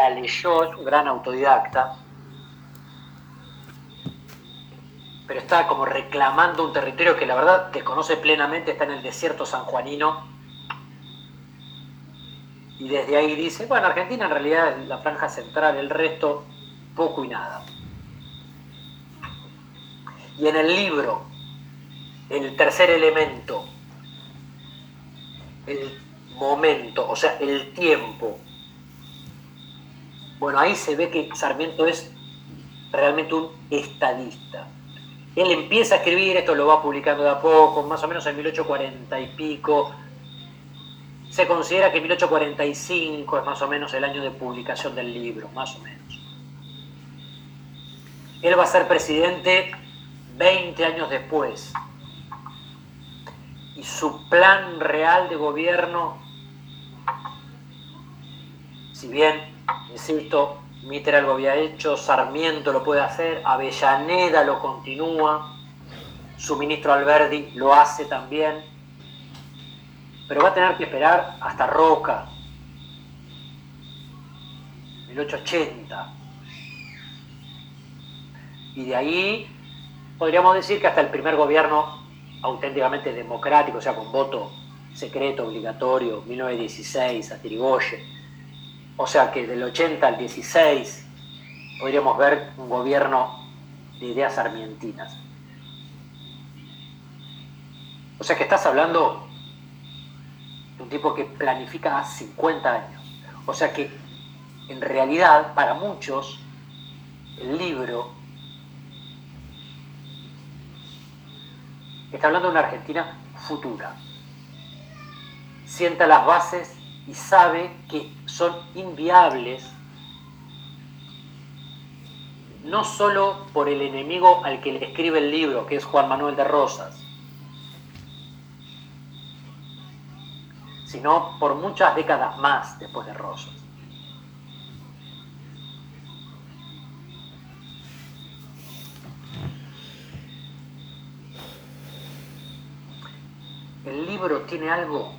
la leyó, es un gran autodidacta, pero está como reclamando un territorio que la verdad desconoce plenamente, está en el desierto sanjuanino. Y desde ahí dice, bueno, Argentina en realidad es la franja central, el resto poco y nada. Y en el libro, el tercer elemento, el momento, o sea, el tiempo. Bueno, ahí se ve que Sarmiento es realmente un estadista. Él empieza a escribir, esto lo va publicando de a poco, más o menos en 1840 y pico. Se considera que 1845 es más o menos el año de publicación del libro, más o menos. Él va a ser presidente 20 años después. Y su plan real de gobierno, si bien, insisto, Mitre lo había hecho, Sarmiento lo puede hacer, Avellaneda lo continúa, su ministro Alberdi lo hace también, pero va a tener que esperar hasta Roca, 1880. Y de ahí podríamos decir que hasta el primer gobierno auténticamente democrático, o sea, con voto secreto, obligatorio, 1916, a Tirigoye, o sea que del 80 al 16 podríamos ver un gobierno de ideas argentinas. O sea que estás hablando de un tipo que planifica a 50 años. O sea que en realidad para muchos el libro está hablando de una Argentina futura. Sienta las bases y sabe que son inviables no solo por el enemigo al que le escribe el libro, que es Juan Manuel de Rosas, sino por muchas décadas más después de Rosas. El libro tiene algo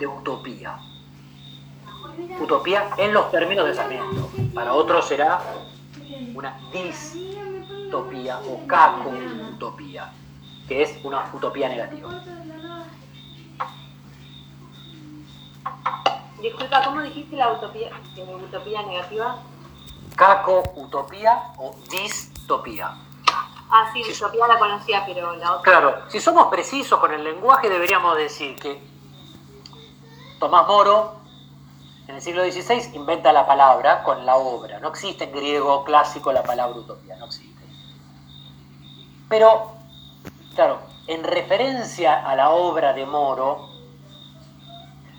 de utopía. Utopía en los términos de Sarmiento. Para otros será una distopía o caco-utopía, que es una utopía negativa. Disculpa, ¿cómo dijiste la utopía, utopía negativa? Caco-utopía o distopía. Ah, sí, distopía la conocía, pero la otra... Claro, si somos precisos con el lenguaje deberíamos decir que Tomás Moro, en el siglo XVI, inventa la palabra con la obra. No existe en griego clásico la palabra utopía, no existe. Pero, claro, en referencia a la obra de Moro,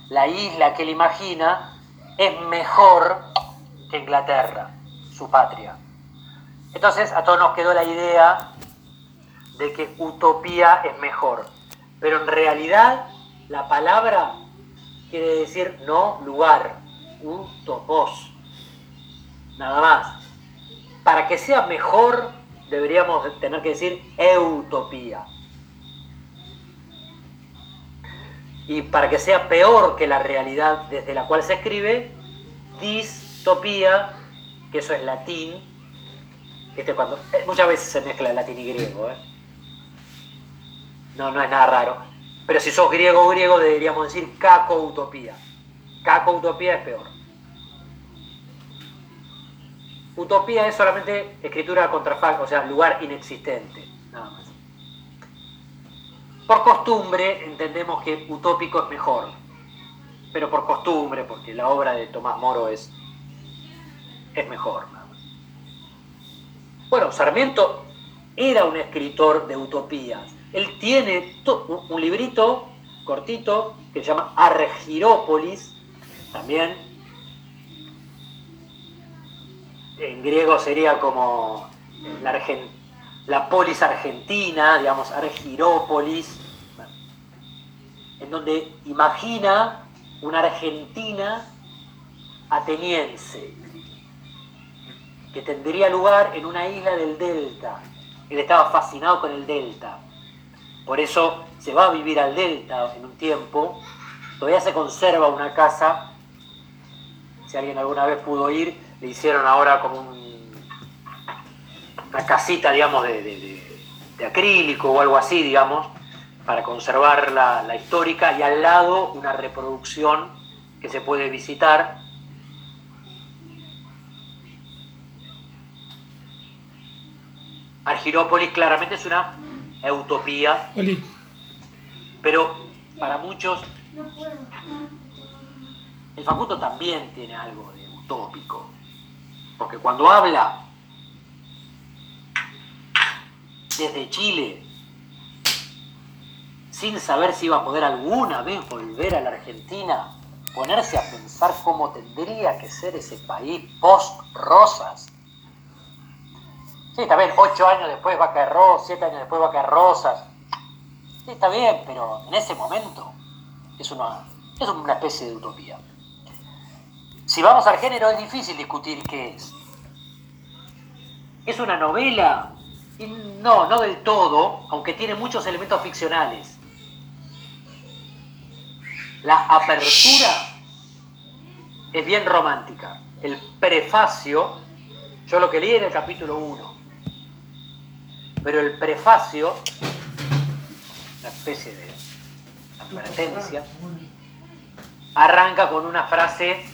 la isla que él imagina es mejor que Inglaterra, su patria. Entonces a todos nos quedó la idea de que utopía es mejor. Pero en realidad la palabra quiere decir no lugar, utopos, nada más. Para que sea mejor deberíamos tener que decir eutopía. Y para que sea peor que la realidad desde la cual se escribe, distopía, que eso es latín, este cuando, eh, muchas veces se mezcla latín y griego, ¿eh? no, no es nada raro pero si sos griego griego deberíamos decir caco-utopía. Caco-utopía es peor. Utopía es solamente escritura contrafacta, o sea, lugar inexistente, nada más. Por costumbre entendemos que utópico es mejor, pero por costumbre, porque la obra de Tomás Moro es, es mejor. Bueno, Sarmiento era un escritor de utopías, él tiene un librito cortito que se llama Argirópolis, también. En griego sería como la, polis argentina, digamos, Argirópolis, en donde imagina una Argentina ateniense, que tendría lugar en una isla del delta. Él estaba fascinado con el delta Por eso se va a vivir al delta en un tiempo. Todavía se conserva una casa. Si alguien alguna vez pudo ir, le hicieron ahora como una casita, digamos, de, acrílico o algo así, digamos, para conservar la, la histórica y al lado una reproducción que se puede visitar Argirópolis claramente es una utopía, pero para muchos el Facundo también tiene algo de utópico, porque cuando habla desde Chile, sin saber si iba a poder alguna vez volver a la Argentina, ponerse a pensar cómo tendría que ser ese país post-Rosas, Sí, está bien, ocho años después va a caer Rosas, siete años después va a caer Rosas. Sí, está bien, pero en ese momento es una, es una especie de utopía. Si vamos al género es difícil discutir qué es. ¿Es una novela? No, no del todo, aunque tiene muchos elementos ficcionales. La apertura es bien romántica. El prefacio, yo lo que leí en el capítulo 1, pero el prefacio, una especie de advertencia, arranca con una frase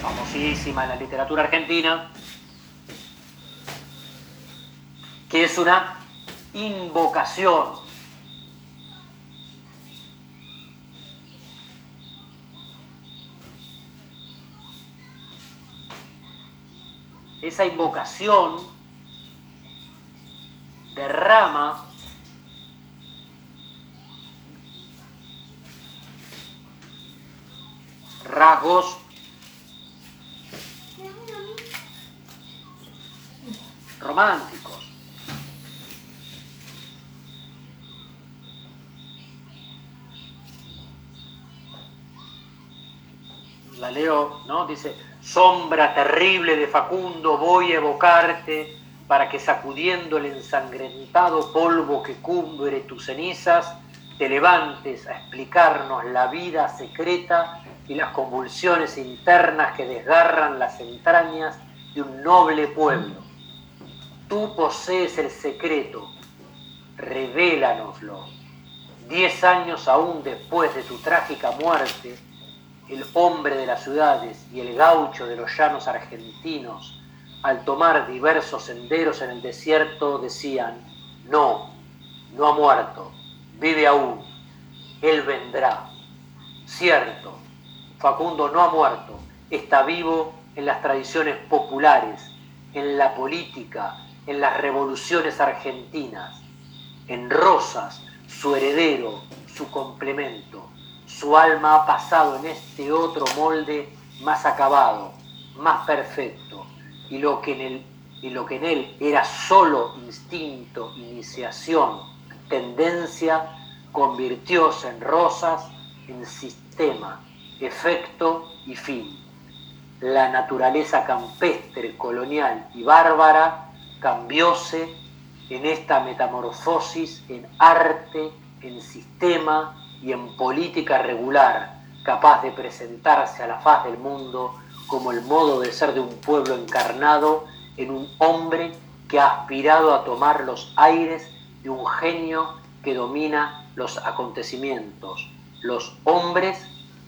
famosísima en la literatura argentina, que es una invocación. Esa invocación derrama rasgos románticos. La leo, ¿no? Dice, sombra terrible de Facundo, voy a evocarte para que sacudiendo el ensangrentado polvo que cubre tus cenizas, te levantes a explicarnos la vida secreta y las convulsiones internas que desgarran las entrañas de un noble pueblo. Tú posees el secreto, revélanoslo. Diez años aún después de tu trágica muerte, el hombre de las ciudades y el gaucho de los llanos argentinos al tomar diversos senderos en el desierto, decían, no, no ha muerto, vive aún, él vendrá. Cierto, Facundo no ha muerto, está vivo en las tradiciones populares, en la política, en las revoluciones argentinas, en Rosas, su heredero, su complemento. Su alma ha pasado en este otro molde más acabado, más perfecto y lo que en él, y lo que en él era solo instinto, iniciación, tendencia, convirtióse en rosas, en sistema, efecto y fin. La naturaleza campestre, colonial y bárbara cambióse en esta metamorfosis en arte, en sistema y en política regular, capaz de presentarse a la faz del mundo como el modo de ser de un pueblo encarnado en un hombre que ha aspirado a tomar los aires de un genio que domina los acontecimientos, los hombres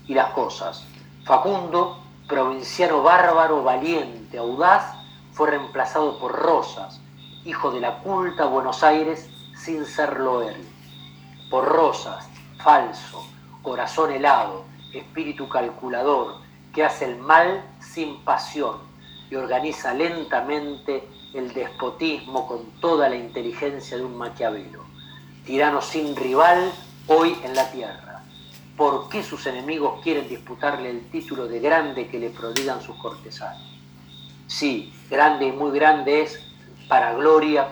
y las cosas. Facundo, provinciano bárbaro, valiente, audaz, fue reemplazado por Rosas, hijo de la culta Buenos Aires sin serlo él. Por Rosas, falso, corazón helado, espíritu calculador, que hace el mal sin pasión y organiza lentamente el despotismo con toda la inteligencia de un Maquiavelo. Tirano sin rival hoy en la tierra. ¿Por qué sus enemigos quieren disputarle el título de grande que le prodigan sus cortesanos? Sí, grande y muy grande es para gloria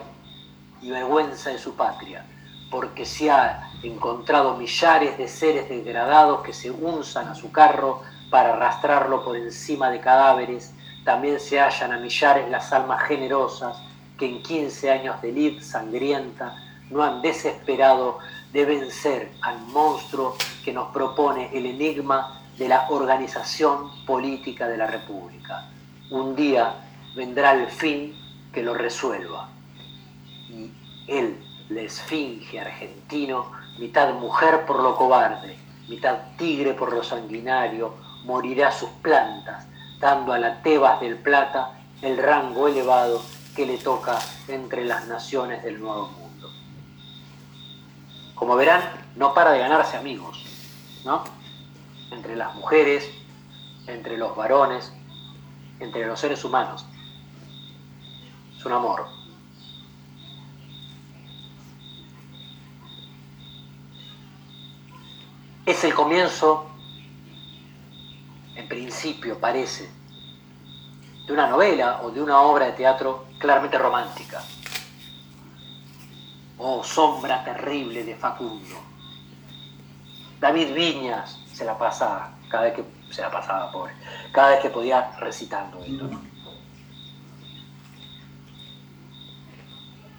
y vergüenza de su patria, porque se ha encontrado millares de seres degradados que se unzan a su carro para arrastrarlo por encima de cadáveres, también se hallan a millares las almas generosas que en 15 años de lid sangrienta no han desesperado de vencer al monstruo que nos propone el enigma de la organización política de la República. Un día vendrá el fin que lo resuelva. Y él, la esfinge argentino, mitad mujer por lo cobarde, mitad tigre por lo sanguinario, morirá sus plantas, dando a la Tebas del Plata el rango elevado que le toca entre las naciones del Nuevo Mundo. Como verán, no para de ganarse amigos, ¿no? Entre las mujeres, entre los varones, entre los seres humanos. Es un amor. Es el comienzo, en principio parece, de una novela o de una obra de teatro claramente romántica. Oh, sombra terrible de Facundo. David Viñas se la pasaba, cada vez que se la pasaba, pobre, cada vez que podía recitando esto.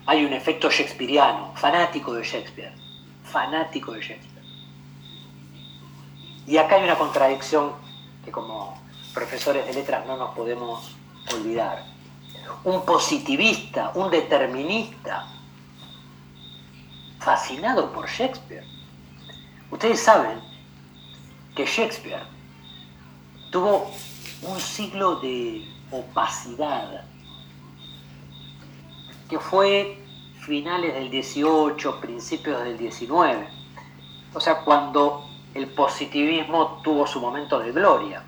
Hay un efecto shakespeariano, fanático de Shakespeare, fanático de Shakespeare. Y acá hay una contradicción que como profesores de letras no nos podemos olvidar. Un positivista, un determinista, fascinado por Shakespeare. Ustedes saben que Shakespeare tuvo un siglo de opacidad, que fue finales del 18, principios del 19. O sea, cuando el positivismo tuvo su momento de gloria.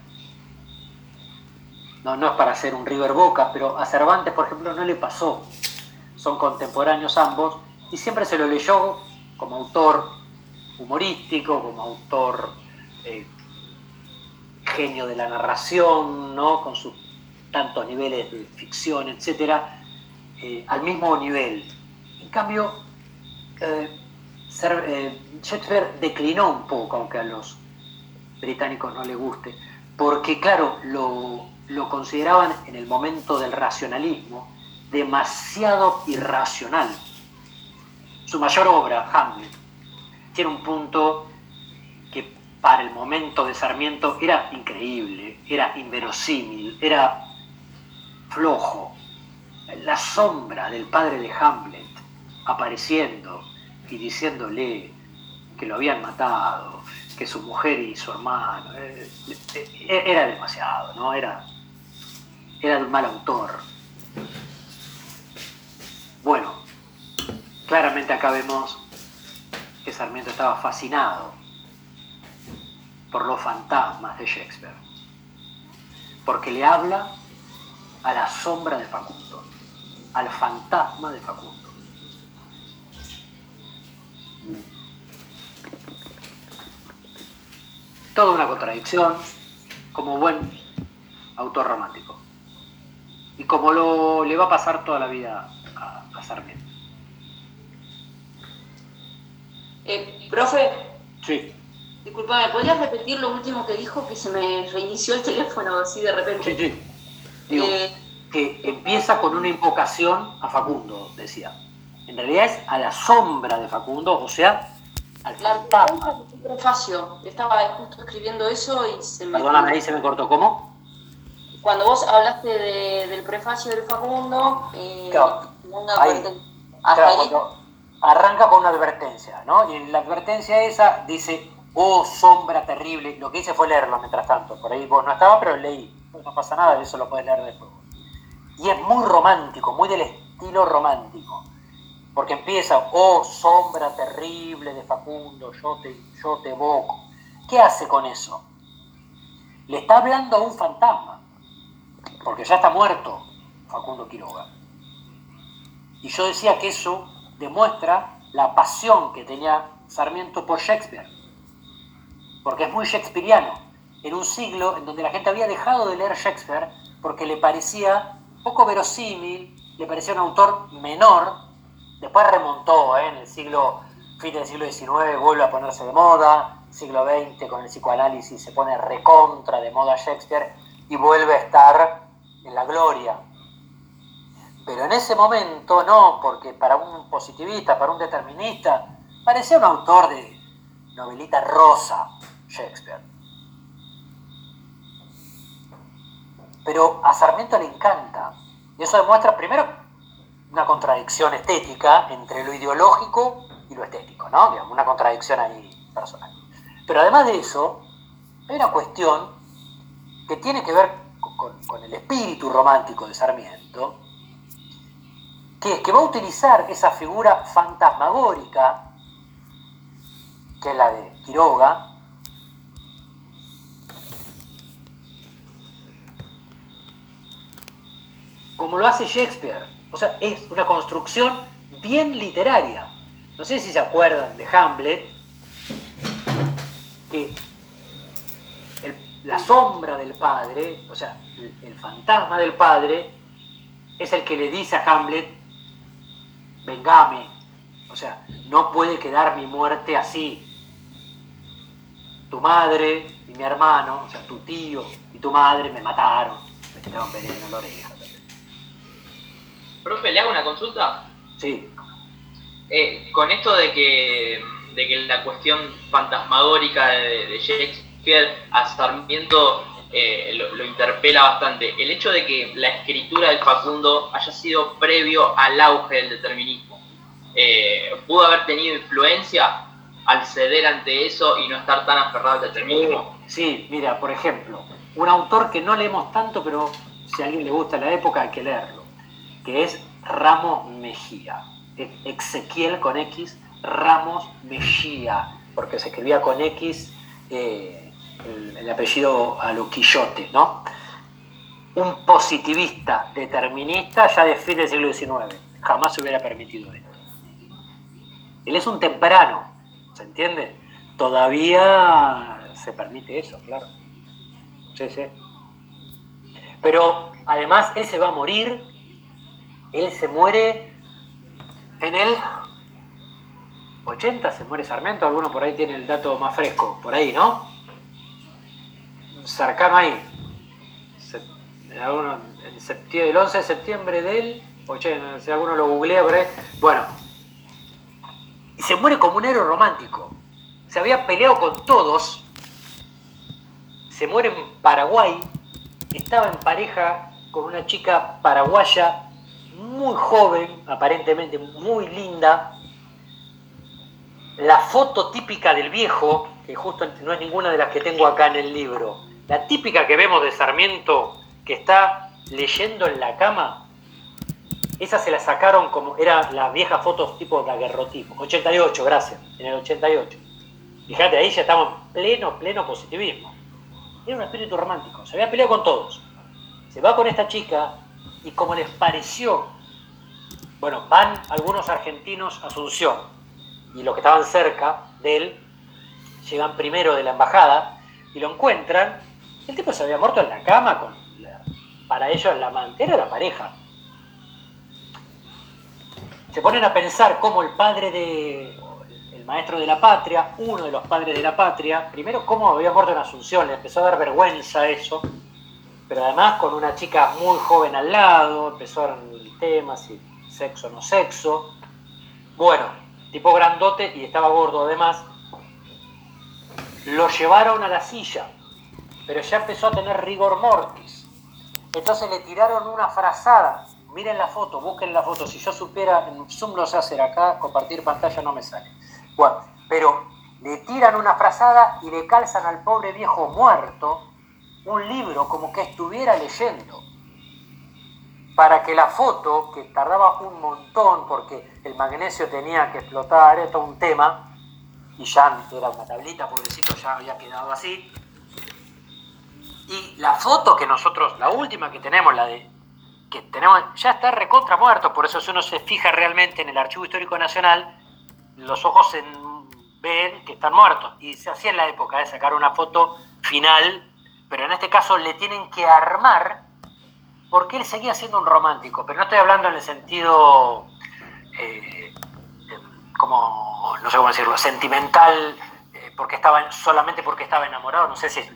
No, es para hacer un River Boca, pero a Cervantes, por ejemplo, no le pasó. Son contemporáneos ambos y siempre se lo leyó como autor humorístico, como autor eh, genio de la narración, ¿no? con sus tantos niveles de ficción, etc., eh, al mismo nivel. En cambio, eh, eh, Shakespeare declinó un poco, aunque a los británicos no les guste, porque claro, lo, lo consideraban en el momento del racionalismo demasiado irracional. Su mayor obra, Hamlet, tiene un punto que para el momento de Sarmiento era increíble, era inverosímil, era flojo. La sombra del padre de Hamlet apareciendo y diciéndole que lo habían matado, que su mujer y su hermano, eh, eh, era demasiado, ¿no? Era, era un mal autor. Bueno, claramente acá vemos que Sarmiento estaba fascinado por los fantasmas de Shakespeare, porque le habla a la sombra de Facundo, al fantasma de Facundo. Toda una contradicción como buen autor romántico. Y como lo, le va a pasar toda la vida a, a Sarmiento. Eh, profe. Sí. Disculpame, ¿podrías repetir lo último que dijo que se me reinició el teléfono así de repente? Sí, sí. Digo, Eh, que empieza con una invocación a Facundo, decía. En realidad es a la sombra de Facundo, o sea, al fantasma. prefacio, estaba justo escribiendo eso y se me... Perdóname, ahí se me cortó. ¿Cómo? Cuando vos hablaste de- del prefacio del Facundo, eh, Claro, una ahí. Claro, arranca con una advertencia, ¿no? Y en la advertencia esa dice, oh, sombra terrible. Lo que hice fue leerlo mientras tanto. Por ahí vos no estaba, pero leí. Pues no pasa nada, eso lo puedes leer después. Y es muy romántico, muy del estilo romántico. Porque empieza, oh, sombra terrible de Facundo, yo te, yo te evoco. ¿Qué hace con eso? Le está hablando a un fantasma. Porque ya está muerto Facundo Quiroga. Y yo decía que eso demuestra la pasión que tenía Sarmiento por Shakespeare. Porque es muy shakespeariano. En un siglo en donde la gente había dejado de leer Shakespeare porque le parecía poco verosímil, le parecía un autor menor. Después remontó, ¿eh? en el siglo, fin del siglo XIX vuelve a ponerse de moda, siglo XX con el psicoanálisis se pone recontra de moda Shakespeare y vuelve a estar en la gloria. Pero en ese momento no, porque para un positivista, para un determinista, Parecía un autor de novelita rosa, Shakespeare. Pero a Sarmiento le encanta. Y eso demuestra primero una contradicción estética entre lo ideológico y lo estético, ¿no? Digamos, una contradicción ahí personal. Pero además de eso, hay una cuestión que tiene que ver con, el espíritu romántico de Sarmiento, que, que va a utilizar esa figura fantasmagórica, que es la de Quiroga, como lo hace Shakespeare. O sea, es una construcción bien literaria. No sé si se acuerdan de Hamlet, que la sombra del padre, o sea, el, fantasma del padre, es el que le dice a Hamlet, vengame, o sea, no puede quedar mi muerte así. Tu madre y mi hermano, o sea, tu tío y tu madre me mataron, me tiraron veneno en la oreja. Profe, ¿le hago una consulta? Sí. Eh, con esto de que, de que la cuestión fantasmagórica de, de Shakespeare a Sarmiento eh, lo, interpela bastante. El hecho de que la escritura del Facundo haya sido previo al auge del determinismo, eh, ¿pudo haber tenido influencia al ceder ante eso y no estar tan aferrado al determinismo? Sí, mira, por ejemplo, un autor que no leemos tanto, pero si a alguien le gusta la época hay que leerlo, que es Ramos Mejía. Ezequiel con X, Ramos Mejía, porque se escribía con X. Eh, el, apellido a lo Quillote, ¿no? Un positivista determinista ya de fin del siglo XIX. Jamás se hubiera permitido esto. Él es un temprano, ¿se entiende? Todavía se permite eso, claro. Sí, sí. Pero además él se va a morir, él se muere en el 80, se muere Sarmiento, alguno por ahí tiene el dato más fresco, por ahí, ¿no? cercano ahí. septiembre, el 11 de septiembre del 80, si alguno lo googlea por. Bueno, y se muere como un héroe romántico. Se había peleado con todos. Se muere en Paraguay. Estaba en pareja con una chica paraguaya muy joven, aparentemente muy linda. La foto típica del viejo, que justo no es ninguna de las que tengo acá en el libro, la típica que vemos de Sarmiento que está leyendo en la cama, esa se la sacaron como, era las viejas fotos tipo daguerrotipo. 88, gracias, en el 88. Fíjate, ahí ya estamos en pleno, pleno positivismo. Era un espíritu romántico, se había peleado con todos. Se va con esta chica y como les pareció, bueno, van algunos argentinos a Asunción y los que estaban cerca de él llegan primero de la embajada y lo encuentran. El tipo se había muerto en la cama con para ellos la amante, era la pareja. Se ponen a pensar cómo el padre de, el maestro de la patria, uno de los padres de la patria, primero cómo había muerto en Asunción, le empezó a dar vergüenza eso, pero además con una chica muy joven al lado, empezaron el tema, si sexo o no sexo. Bueno, tipo grandote y estaba gordo además. Lo llevaron a la silla pero ya empezó a tener rigor mortis. Entonces le tiraron una frazada. Miren la foto, busquen la foto. Si yo supiera, en Zoom lo sé hacer acá, compartir pantalla no me sale. Bueno, pero le tiran una frazada y le calzan al pobre viejo muerto un libro como que estuviera leyendo. Para que la foto, que tardaba un montón porque el magnesio tenía que explotar, era todo un tema, y ya era una tablita, pobrecito, ya había quedado así, y la foto que nosotros, la última que tenemos, la de que tenemos, ya está recontra muerto, por eso si uno se fija realmente en el Archivo Histórico Nacional, los ojos ven que están muertos. Y se hacía en la época de sacar una foto final, pero en este caso le tienen que armar, porque él seguía siendo un romántico, pero no estoy hablando en el sentido, eh, como, no sé cómo decirlo, sentimental, eh, porque estaba, solamente porque estaba enamorado, no sé si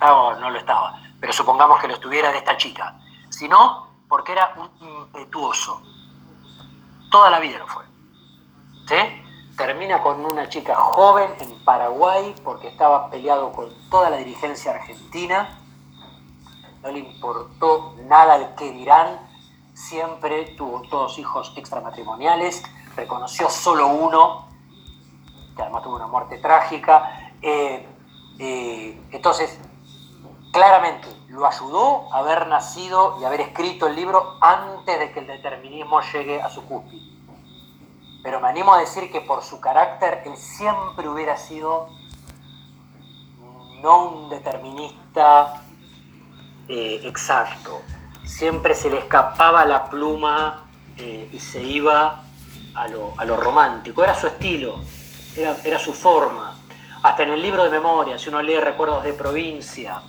o no lo estaba, pero supongamos que lo estuviera de esta chica, sino porque era un impetuoso. Toda la vida lo fue. ¿Sí? Termina con una chica joven en Paraguay porque estaba peleado con toda la dirigencia argentina, no le importó nada el que dirán, siempre tuvo todos hijos extramatrimoniales, reconoció solo uno, que además tuvo una muerte trágica. Eh, eh, entonces, claramente lo ayudó a haber nacido y haber escrito el libro antes de que el determinismo llegue a su cúspide. Pero me animo a decir que por su carácter él siempre hubiera sido no un determinista eh, exacto. Siempre se le escapaba la pluma eh, y se iba a lo, romántico. Era su estilo, era, era su forma. Hasta en el libro de memoria, si uno lee Recuerdos de provincia,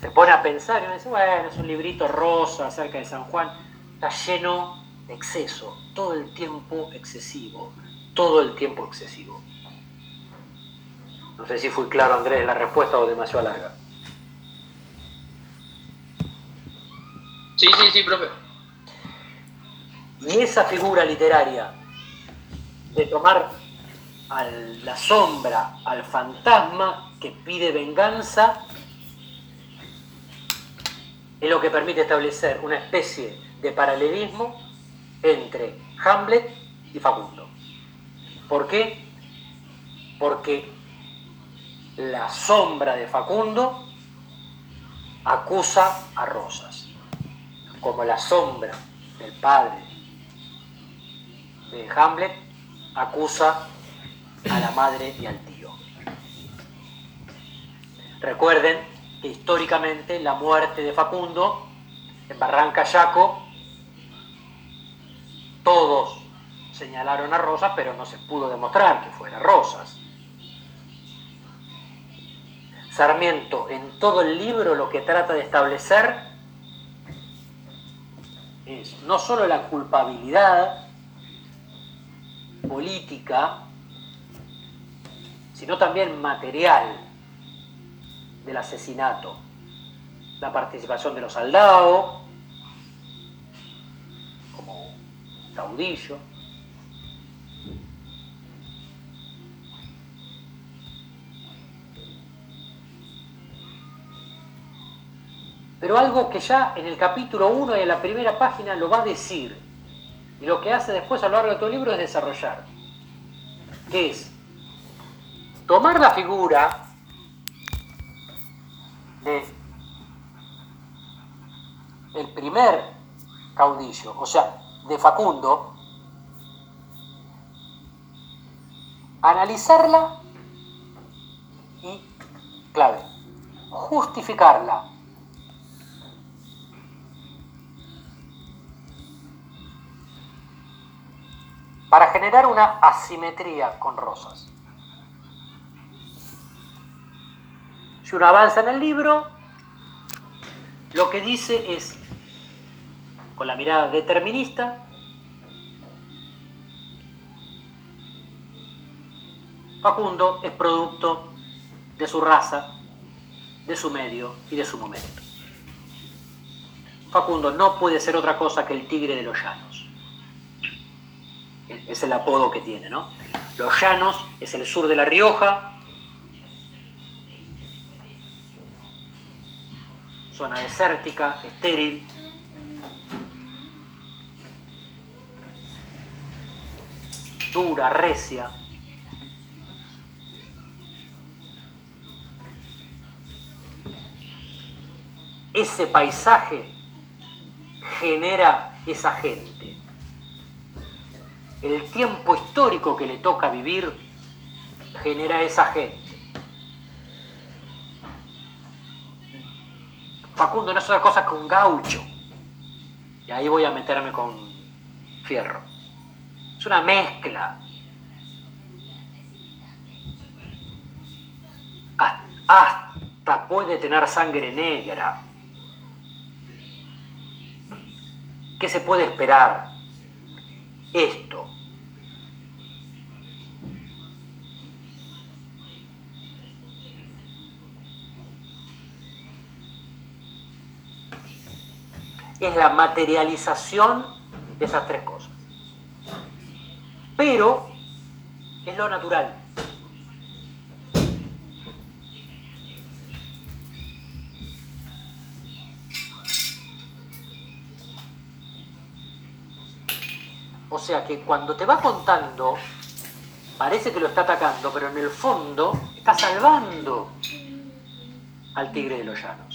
se pone a pensar y uno dice, bueno, es un librito rosa acerca de San Juan, está lleno exceso, todo el tiempo excesivo, todo el tiempo excesivo. No sé si fui claro, Andrés, la respuesta o demasiado larga. Sí, sí, sí, profe. Y esa figura literaria de tomar a la sombra, al fantasma que pide venganza, es lo que permite establecer una especie de paralelismo entre Hamlet y Facundo. ¿Por qué? Porque la sombra de Facundo acusa a Rosas, como la sombra del padre de Hamlet acusa a la madre y al tío. Recuerden que históricamente la muerte de Facundo en Barranca Yaco todos señalaron a Rosas, pero no se pudo demostrar que fuera Rosas. Sarmiento en todo el libro lo que trata de establecer es no solo la culpabilidad política, sino también material del asesinato, la participación de los soldados, caudillo. Pero algo que ya en el capítulo 1 y en la primera página lo va a decir, y lo que hace después a lo largo de todo el libro es desarrollar, que es tomar la figura de el primer caudillo, o sea, de Facundo, analizarla y, clave, justificarla. para generar una asimetría con Rosas. Si uno avanza en el libro, lo que dice es con la mirada determinista, Facundo es producto de su raza, de su medio y de su momento. Facundo no puede ser otra cosa que el tigre de los llanos. Es el apodo que tiene, ¿no? Los llanos es el sur de La Rioja, zona desértica, estéril, dura, recia. Ese paisaje genera esa gente. El tiempo histórico que le toca vivir genera esa gente. Facundo no es otra cosa que un gaucho. Y ahí voy a meterme con fierro una mezcla. Hasta puede tener sangre negra. ¿Qué se puede esperar? Esto. Es la materialización de esas tres cosas. Pero Es lo natural. O sea que cuando te va contando, parece que lo está atacando, pero en el fondo está salvando al tigre de los llanos.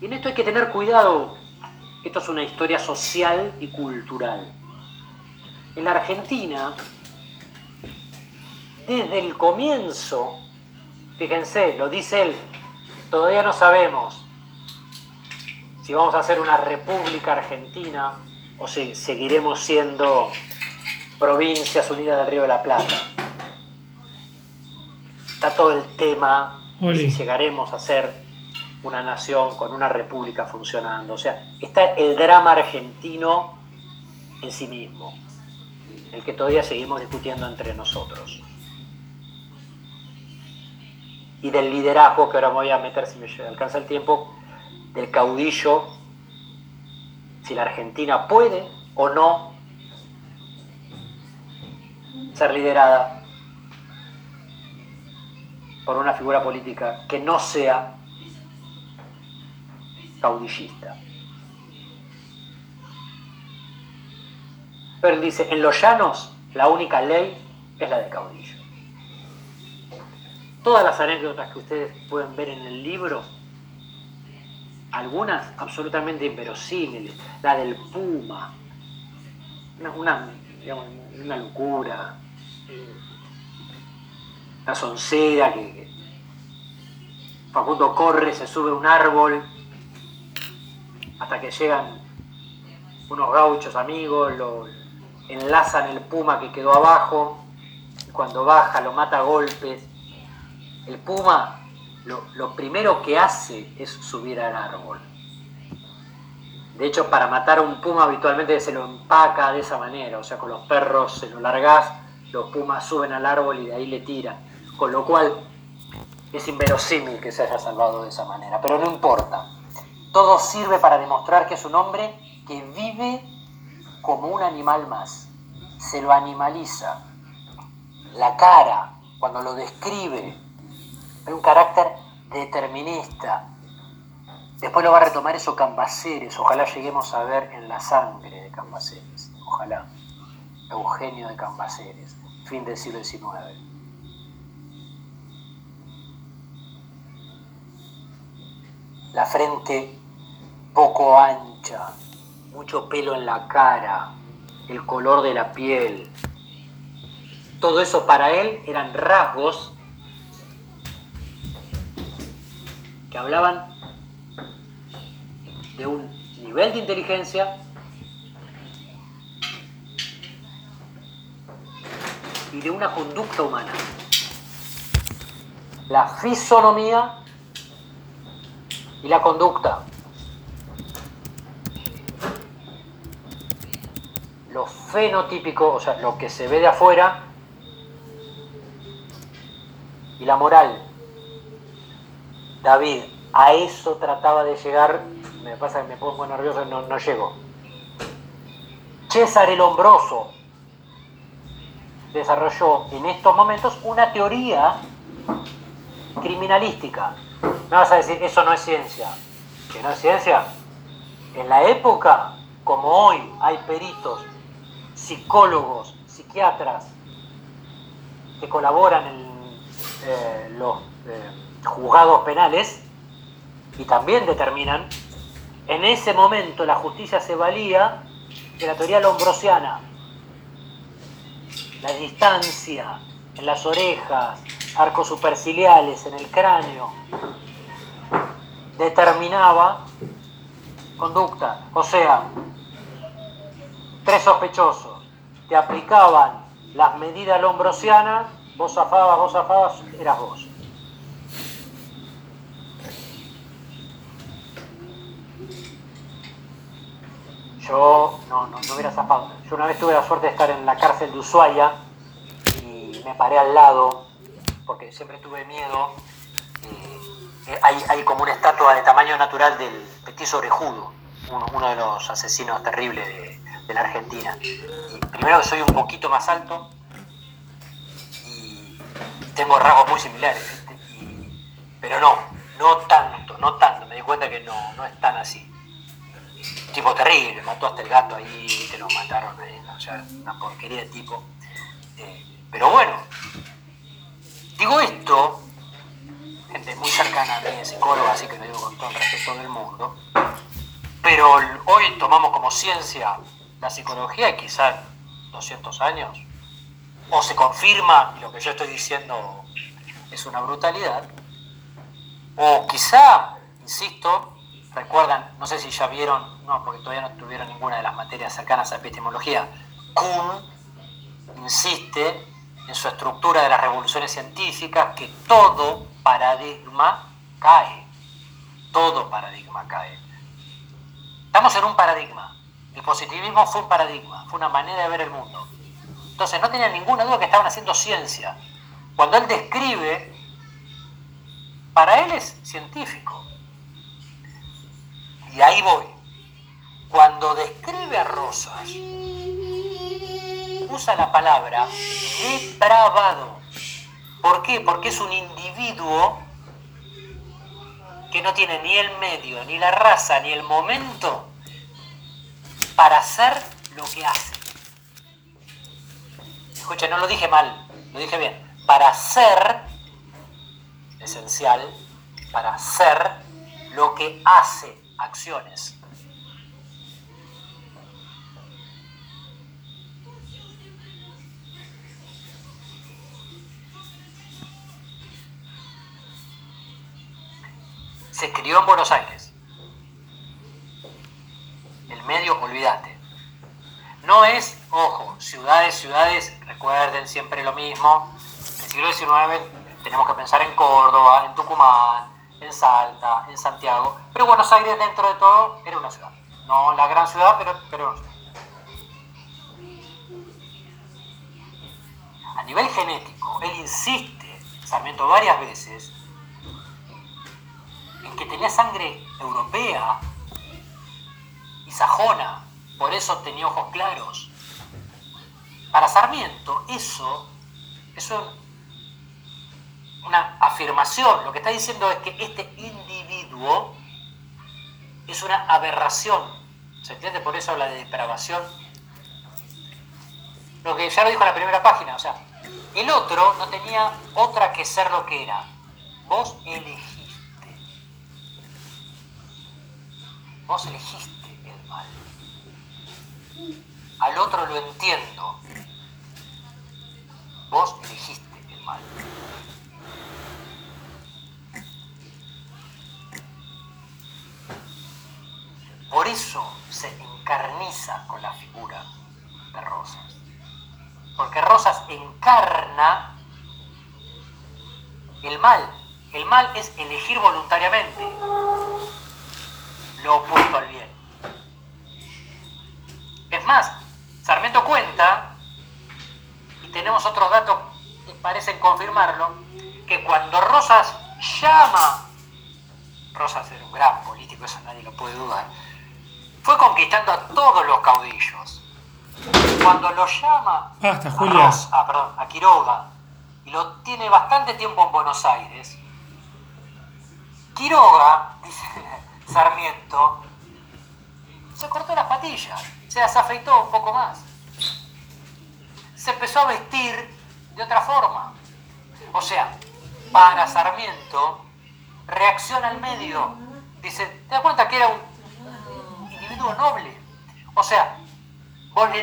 Y en esto hay que tener cuidado. Esto es una historia social y cultural. En la Argentina, desde el comienzo, fíjense, lo dice él, todavía no sabemos si vamos a hacer una república argentina o si seguiremos siendo provincias unidas del Río de la Plata. Está todo el tema si llegaremos a ser una nación con una república funcionando. O sea, está el drama argentino en sí mismo, el que todavía seguimos discutiendo entre nosotros. Y del liderazgo, que ahora me voy a meter, si me alcanza el tiempo, del caudillo, si la Argentina puede o no ser liderada por una figura política que no sea caudillista. Pero dice, en los llanos la única ley es la de caudillo. Todas las anécdotas que ustedes pueden ver en el libro, algunas absolutamente inverosímiles, la del puma, una, una, locura, la soncera que Facundo corre, se sube a un árbol hasta que llegan unos gauchos amigos, lo enlazan el puma que quedó abajo, y cuando baja lo mata a golpes. El puma lo, primero que hace es subir al árbol. De hecho, para matar a un puma habitualmente se lo empaca de esa manera, o sea, con los perros se lo largás, los pumas suben al árbol y de ahí le tiran. Con lo cual es inverosímil que se haya salvado de esa manera, pero no importa. Todo sirve para demostrar que es un hombre que vive como un animal más. Se lo animaliza. La cara, cuando lo describe, hay un carácter determinista. Después lo va a retomar eso Cambaceres. Ojalá lleguemos a ver en la sangre de Cambaceres. Ojalá. Eugenio de Cambaceres, fin del siglo XIX. La frente poco ancha, mucho pelo en la cara, el color de la piel. Todo eso para él eran rasgos que hablaban de un nivel de inteligencia y de una conducta humana. La fisonomía y la conducta. Lo fenotípico, o sea, lo que se ve de afuera, y la moral. David, a eso trataba de llegar, me pasa que me pongo nervioso, no, no llego. César el Hombroso desarrolló en estos momentos una teoría criminalística. Me vas a decir, eso no es ciencia. ¿Que no es ciencia? En la época, como hoy hay peritos psicólogos, psiquiatras que colaboran en eh, los eh, juzgados penales y también determinan, en ese momento la justicia se valía de la teoría lombrosiana, la distancia en las orejas, arcos superciliales en el cráneo, determinaba conducta, o sea, tres sospechosos, te aplicaban las medidas lombrosianas, vos zafabas, vos zafabas, eras vos. Yo no, no, no, hubiera zafado. Yo una vez tuve la suerte de estar en la cárcel de Ushuaia y me paré al lado porque siempre tuve miedo. eh, hay, hay, como una estatua de tamaño natural del petiso orejudo, uno, uno de los asesinos terribles de, de la Argentina. Primero que soy un poquito más alto y tengo rasgos muy similares, pero no, no tanto, no tanto, me di cuenta que no, no es tan así. tipo terrible, mató hasta el gato ahí, te lo mataron ahí, o sea, una porquería de tipo. Eh, pero bueno, digo esto, gente muy cercana a mí psicóloga, así que lo digo con todo el respeto del mundo, pero hoy tomamos como ciencia la psicología quizás 200 años, o se confirma lo que yo estoy diciendo es una brutalidad, o quizá, insisto, recuerdan, no sé si ya vieron, no, porque todavía no tuvieron ninguna de las materias cercanas a epistemología, Kuhn insiste en su estructura de las revoluciones científicas que todo paradigma cae, todo paradigma cae. Estamos en un paradigma. El positivismo fue un paradigma, fue una manera de ver el mundo. Entonces no tenía ninguna duda que estaban haciendo ciencia. Cuando él describe, para él es científico. Y ahí voy. Cuando describe a Rosas, usa la palabra depravado. ¿Por qué? Porque es un individuo que no tiene ni el medio, ni la raza, ni el momento para hacer lo que hace. Escucha, no lo dije mal, lo dije bien. Para ser, esencial, para ser lo que hace, acciones. Se escribió en Buenos Aires medio, olvídate. No es, ojo, ciudades, ciudades, recuerden siempre lo mismo. En el siglo XIX tenemos que pensar en Córdoba, en Tucumán, en Salta, en Santiago. Pero Buenos Aires, dentro de todo, era una ciudad. No la gran ciudad, pero, pero una ciudad. A nivel genético, él insiste, Sarmiento varias veces, en que tenía sangre europea sajona, por eso tenía ojos claros. Para Sarmiento, eso es una afirmación. Lo que está diciendo es que este individuo es una aberración. ¿Se entiende? Por eso habla de depravación. Lo que ya lo dijo en la primera página, o sea, el otro no tenía otra que ser lo que era. Vos elegiste. Vos elegiste al otro lo entiendo. Vos elegiste el mal. Por eso se encarniza con la figura de Rosas. Porque Rosas encarna el mal. El mal es elegir voluntariamente lo opuesto al bien. Es más, Sarmiento cuenta, y tenemos otros datos que parecen confirmarlo, que cuando Rosas llama, Rosas era un gran político, eso nadie lo puede dudar, fue conquistando a todos los caudillos. Cuando lo llama a, a, perdón, a Quiroga y lo tiene bastante tiempo en Buenos Aires, Quiroga, dice Sarmiento, se cortó las patillas se desafeitó un poco más. Se empezó a vestir de otra forma. O sea, para Sarmiento, reacciona al medio. Dice, ¿te das cuenta que era un individuo noble? O sea, vos le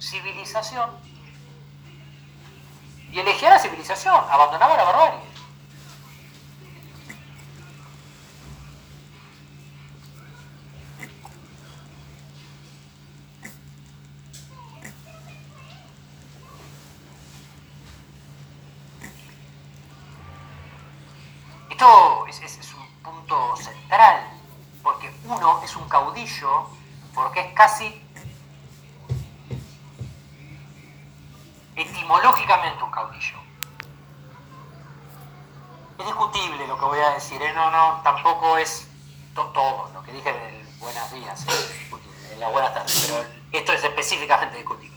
civilización y elegía la civilización, abandonaba la barbarie. Esto es, un punto central, porque uno es un caudillo, porque es casi etimológicamente un caudillo. es discutible lo que voy a decir, ¿eh? no, no, tampoco es todo lo que dije del buenos días, de la buenas tardes, pero esto es específicamente discutible.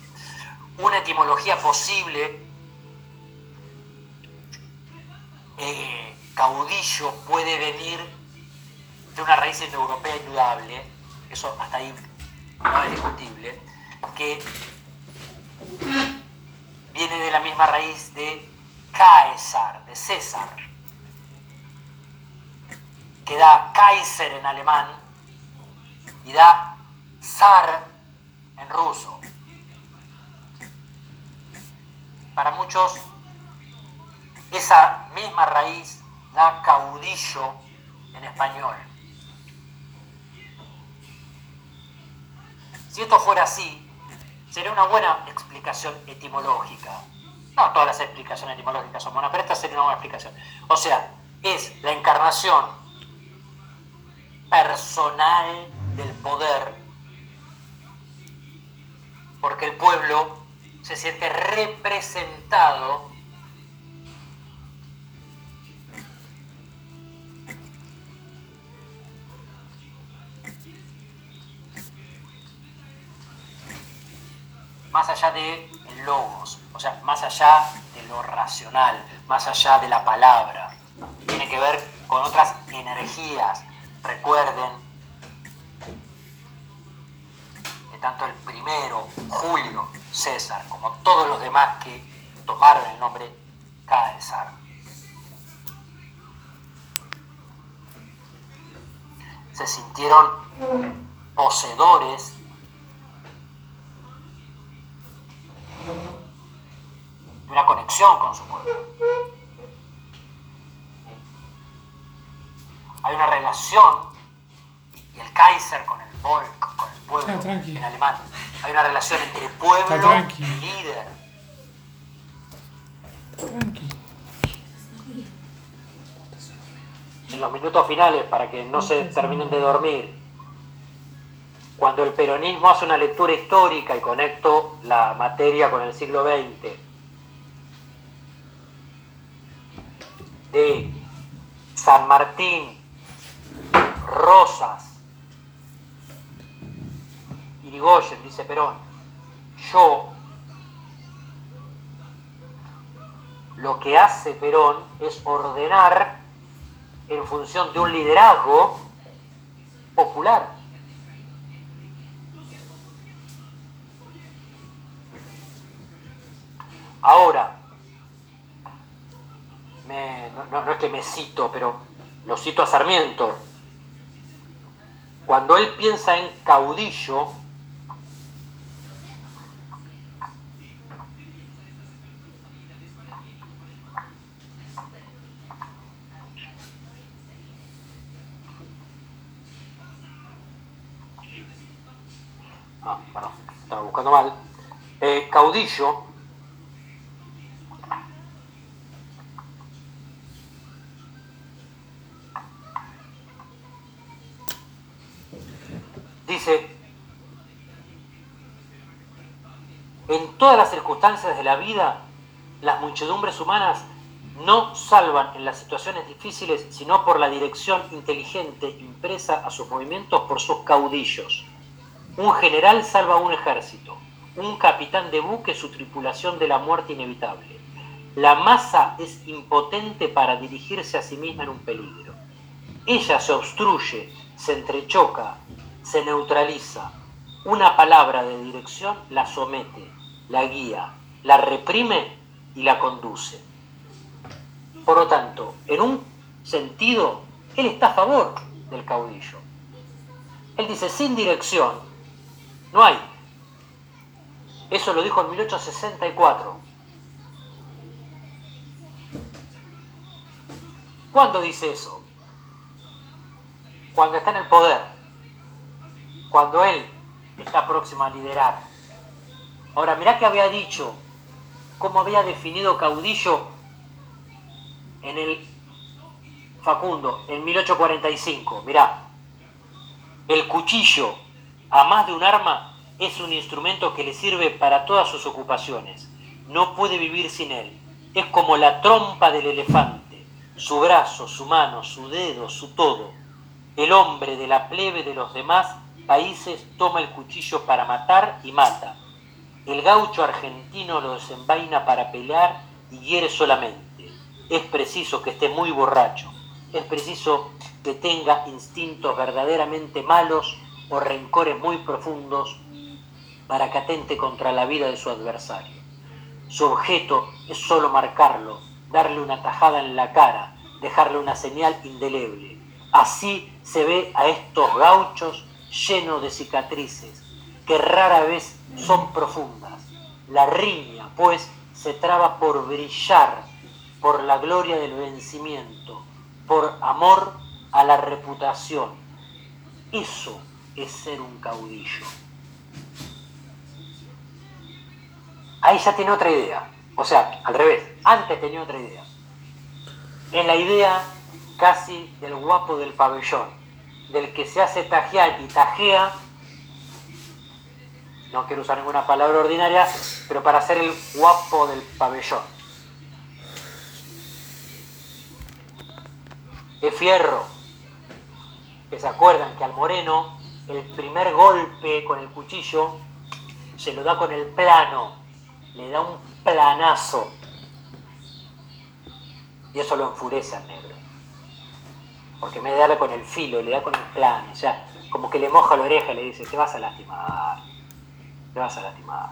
Una etimología posible, eh, caudillo puede venir de una raíz indoeuropea indudable, eso hasta ahí no es discutible, que viene de la misma raíz de Caesar, de César, que da Kaiser en alemán y da zar en ruso. Para muchos, esa misma raíz da caudillo en español. Si esto fuera así, sería una buena explicación etimológica. No todas las explicaciones etimológicas son buenas, pero esta sería una buena explicación. O sea, es la encarnación personal del poder, porque el pueblo se siente representado más allá de logos, o sea, más allá de lo racional, más allá de la palabra. Tiene que ver con otras energías, Recuerden que tanto el primero, Julio César, como todos los demás que tomaron el nombre Caesar, se sintieron poseedores de una conexión con su pueblo. hay una relación, y el Kaiser con el Volk, con el pueblo en alemán, hay una relación entre pueblo y líder. En los minutos finales, para que no se terminen de dormir, cuando el peronismo hace una lectura histórica y conecto la materia con el siglo XX, de San Martín Rosas. Irigoyen, dice Perón, yo, lo que hace Perón es ordenar en función de un liderazgo popular. Ahora, no, no es que me cito, pero lo cito a Sarmiento, cuando él piensa en caudillo, ah, bueno, estaba buscando mal, eh, caudillo dice, en todas las circunstancias de la vida, las muchedumbres humanas no salvan en las situaciones difíciles, sino por la dirección inteligente impresa a sus movimientos por sus caudillos. Un general salva a un ejército, un capitán de buque su tripulación de la muerte inevitable. La masa es impotente para dirigirse a sí misma en un peligro. Ella se obstruye, se entrechoca, se neutraliza. Una palabra de dirección la somete, la guía, la reprime y la conduce. Por lo tanto, en un sentido, él está a favor del caudillo. Él dice, sin dirección, no hay. Eso lo dijo en 1864. ¿Cuándo dice eso? Cuando está en el poder cuando él está próximo a liderar. Ahora, mirá que había dicho, cómo había definido caudillo en el Facundo, en 1845. Mirá, el cuchillo, a más de un arma, es un instrumento que le sirve para todas sus ocupaciones. No puede vivir sin él. Es como la trompa del elefante. su brazo, su mano, su dedo, su todo. El hombre de la plebe de los demás países toma el cuchillo para matar y mata. El gaucho argentino lo desenvaina para pelear y hiere solamente. Es preciso que esté muy borracho. Es preciso que tenga instintos verdaderamente malos o rencores muy profundos para que atente contra la vida de su adversario. Su objeto es solo marcarlo, darle una tajada en la cara, dejarle una señal indeleble. Así se ve a estos gauchos llenos de cicatrices, que rara vez son profundas. La riña, pues, se traba por brillar, por la gloria del vencimiento, por amor a la reputación. Eso es ser un caudillo. Ahí ya tiene otra idea. O sea, al revés, antes tenía otra idea. En la idea casi del guapo del pabellón, del que se hace tajear y tajea, no quiero usar ninguna palabra ordinaria, pero para ser el guapo del pabellón. De fierro, que se acuerdan que al moreno el primer golpe con el cuchillo se lo da con el plano, le da un planazo. Y eso lo enfurece al negro. Porque me da con el filo, le da con el plano. O sea, como que le moja la oreja y le dice, te vas a lastimar. Te vas a lastimar.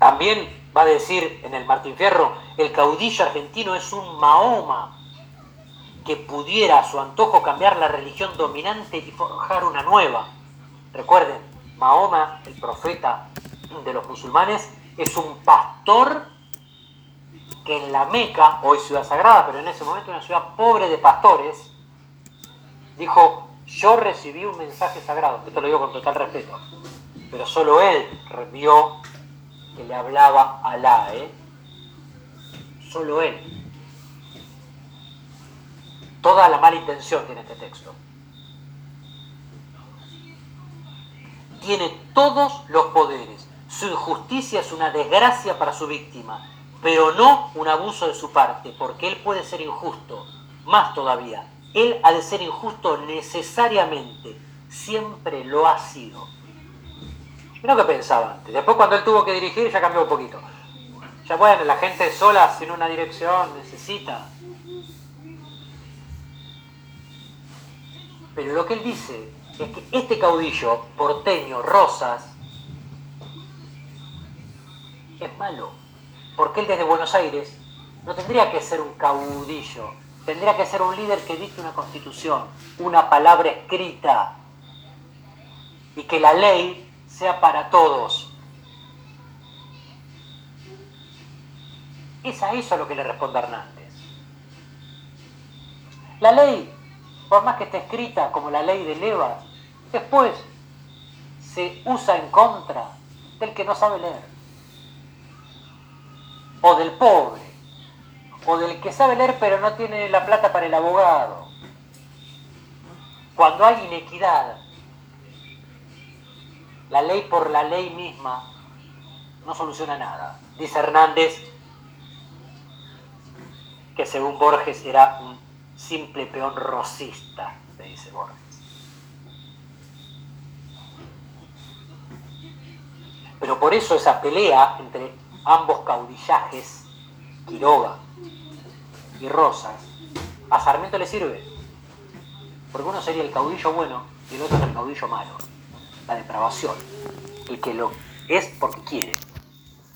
También va a decir en el Martín Fierro, el caudillo argentino es un Mahoma que pudiera a su antojo cambiar la religión dominante y forjar una nueva. Recuerden, Mahoma, el profeta de los musulmanes, es un pastor que en la Meca, hoy ciudad sagrada, pero en ese momento una ciudad pobre de pastores, dijo, yo recibí un mensaje sagrado, esto lo digo con total respeto, pero solo él vio que le hablaba a Alá, ¿eh? Solo él. Toda la mala intención tiene este texto. Tiene todos los poderes. Su injusticia es una desgracia para su víctima, pero no un abuso de su parte, porque él puede ser injusto. Más todavía, él ha de ser injusto necesariamente. Siempre lo ha sido. Mira lo que pensaba antes. Después cuando él tuvo que dirigir ya cambió un poquito. Ya bueno, la gente sola sin una dirección necesita Pero lo que él dice es que este caudillo porteño, Rosas, es malo. Porque él desde Buenos Aires no tendría que ser un caudillo, tendría que ser un líder que dicte una constitución, una palabra escrita, y que la ley sea para todos. Es a eso lo que le responde Hernández. La ley por más que esté escrita como la ley de Levas, después se usa en contra del que no sabe leer, o del pobre, o del que sabe leer pero no tiene la plata para el abogado. Cuando hay inequidad, la ley por la ley misma no soluciona nada. Dice Hernández que según Borges era un simple peón rosista, le dice Borges. Pero por eso esa pelea entre ambos caudillajes, Quiroga y Rosas, a Sarmiento le sirve. Porque uno sería el caudillo bueno y el otro el caudillo malo. La depravación. El que lo es porque quiere.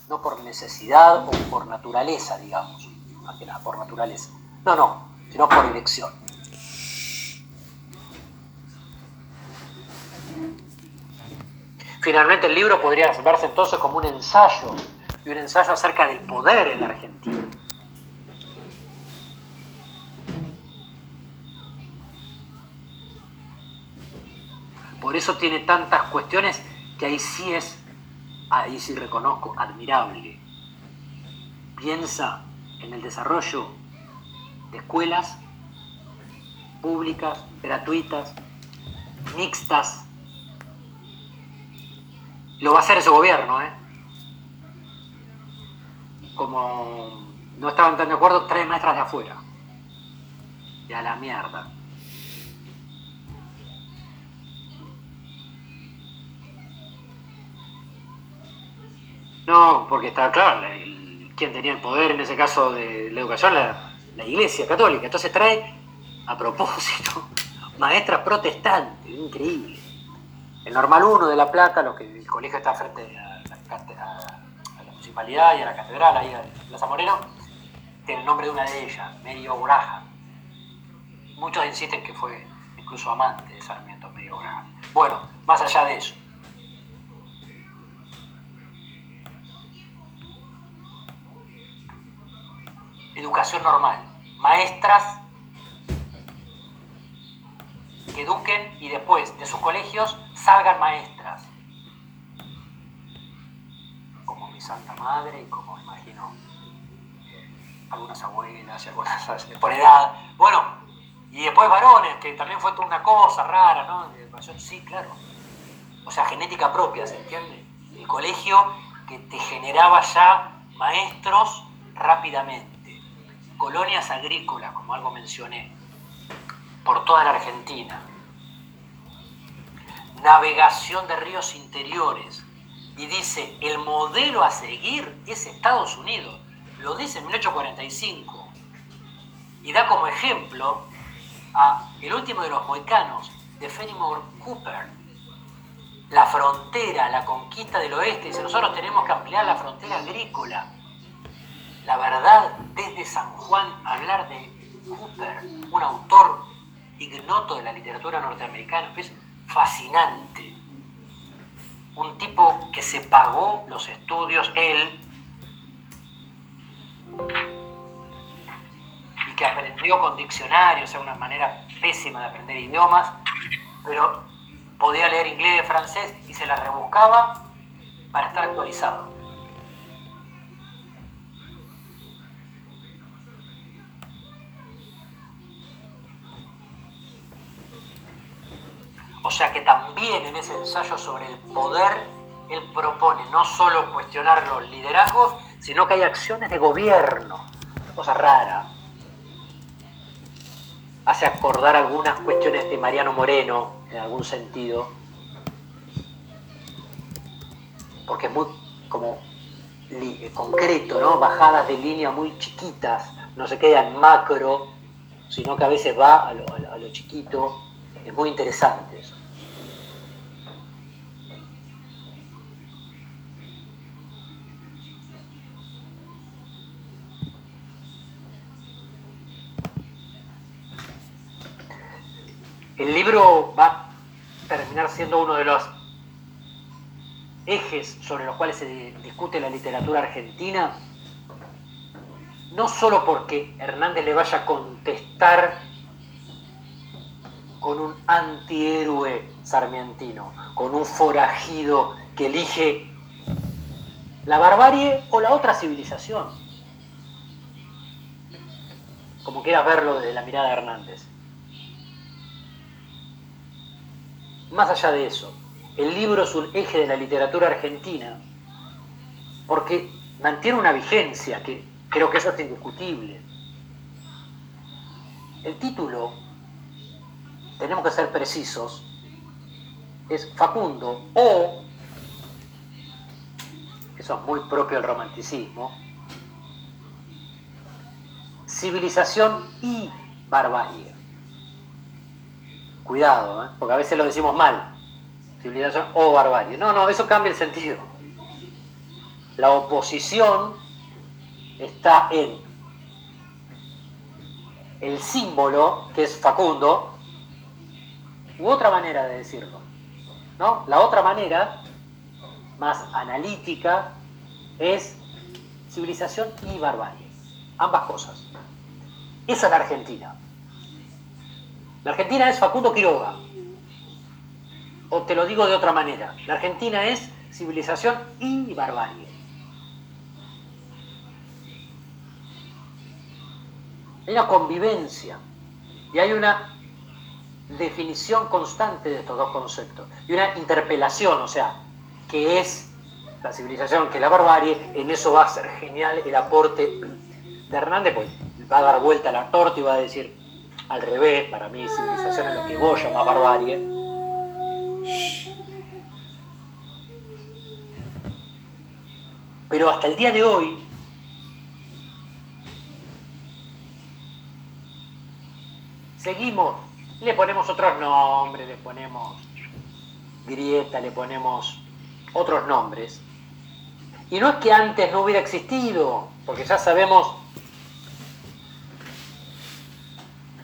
No por necesidad o por naturaleza, digamos. Más que nada, por naturaleza. No, no sino por elección. Finalmente el libro podría verse entonces como un ensayo, y un ensayo acerca del poder en la Argentina. Por eso tiene tantas cuestiones que ahí sí es, ahí sí reconozco, admirable. Piensa en el desarrollo escuelas públicas, gratuitas, mixtas. Lo va a hacer ese gobierno, ¿eh? como no estaban tan de acuerdo, tres maestras de afuera. Y a la mierda. No, porque está claro, quien tenía el poder en ese caso de la educación, la, la Iglesia Católica. Entonces trae, a propósito, maestras protestantes, increíble. El normal 1 de La Plata, lo que el colegio está frente a la, municipalidad y a la catedral, ahí en Plaza Moreno, tiene el nombre de una de ellas, Medio Graham. Muchos insisten que fue incluso amante de Sarmiento Medio Graham. Bueno, más allá de eso. Educación normal. Maestras que eduquen y después de sus colegios salgan maestras. Como mi Santa Madre y como imagino algunas abuelas y algunas por edad. Bueno, y después varones, que también fue toda una cosa rara, ¿no? Sí, claro. O sea, genética propia, ¿se entiende? El colegio que te generaba ya maestros rápidamente. Colonias agrícolas, como algo mencioné, por toda la Argentina. Navegación de ríos interiores. Y dice, el modelo a seguir es Estados Unidos. Lo dice en 1845. Y da como ejemplo a el último de los moicanos, de Fenimore Cooper. La frontera, la conquista del oeste. Dice, nosotros tenemos que ampliar la frontera agrícola. La verdad, desde San Juan, hablar de Cooper, un autor ignoto de la literatura norteamericana, es fascinante. Un tipo que se pagó los estudios, él, y que aprendió con diccionarios, o una manera pésima de aprender idiomas, pero podía leer inglés y francés y se la rebuscaba para estar actualizado. O sea que también en ese ensayo sobre el poder, él propone no solo cuestionar los liderazgos, sino que hay acciones de gobierno. Cosa rara. Hace acordar algunas cuestiones de Mariano Moreno, en algún sentido, porque es muy como concreto, ¿no? Bajadas de línea muy chiquitas, no se queda en macro, sino que a veces va a a lo chiquito. Es muy interesante eso. El libro va a terminar siendo uno de los ejes sobre los cuales se discute la literatura argentina, no solo porque Hernández le vaya a contestar con un antihéroe sarmientino, con un forajido que elige la barbarie o la otra civilización, como quieras verlo desde la mirada de Hernández. Más allá de eso, el libro es un eje de la literatura argentina porque mantiene una vigencia que creo que eso es indiscutible. El título, tenemos que ser precisos, es Facundo o, eso es muy propio del romanticismo, civilización y barbarie. Cuidado, ¿eh? porque a veces lo decimos mal. Civilización o barbarie. No, no, eso cambia el sentido. La oposición está en el símbolo, que es Facundo, u otra manera de decirlo. ¿no? La otra manera, más analítica, es civilización y barbarie. Ambas cosas. Esa es la Argentina. La Argentina es Facundo Quiroga. O te lo digo de otra manera. La Argentina es civilización y barbarie. Hay una convivencia y hay una definición constante de estos dos conceptos y una interpelación, o sea, que es la civilización que la barbarie, en eso va a ser genial el aporte de Hernández, pues va a dar vuelta a la torta y va a decir al revés, para mí civilización es lo que vos llamás barbarie. Pero hasta el día de hoy, seguimos, le ponemos otros nombres, le ponemos grieta, le ponemos otros nombres. Y no es que antes no hubiera existido, porque ya sabemos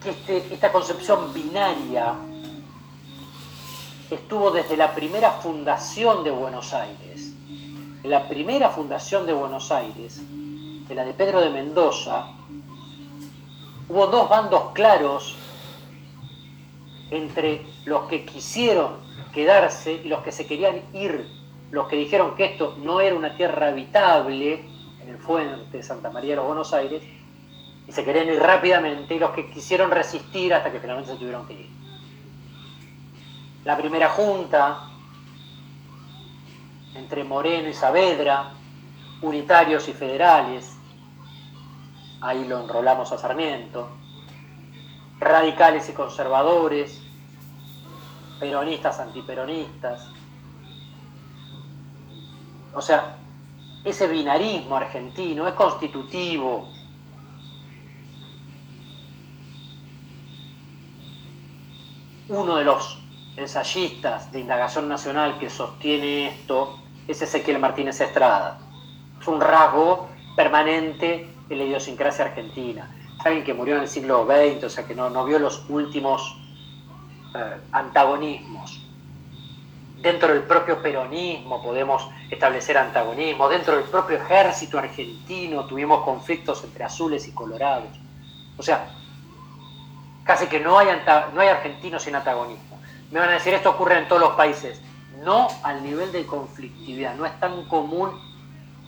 que este, esta concepción binaria estuvo desde la primera fundación de Buenos Aires. La primera fundación de Buenos Aires, en la de Pedro de Mendoza, hubo dos bandos claros entre los que quisieron quedarse y los que se querían ir, los que dijeron que esto no era una tierra habitable en el fuente de Santa María de los Buenos Aires, y se querían ir rápidamente, y los que quisieron resistir hasta que finalmente se tuvieron que ir. La primera junta entre Moreno y Saavedra, unitarios y federales, ahí lo enrolamos a Sarmiento, radicales y conservadores, peronistas, antiperonistas. O sea, ese binarismo argentino es constitutivo. Uno de los ensayistas de indagación nacional que sostiene esto es Ezequiel Martínez Estrada. Es un rasgo permanente en la idiosincrasia argentina alguien que murió en el siglo XX, o sea, que no, vio los últimos eh, antagonismos. Dentro del propio peronismo podemos establecer antagonismos, dentro del propio ejército argentino tuvimos conflictos entre azules y colorados. O sea, casi que no hay, no hay argentinos sin antagonismo. Me van a decir, esto ocurre en todos los países. No al nivel de conflictividad, no es tan común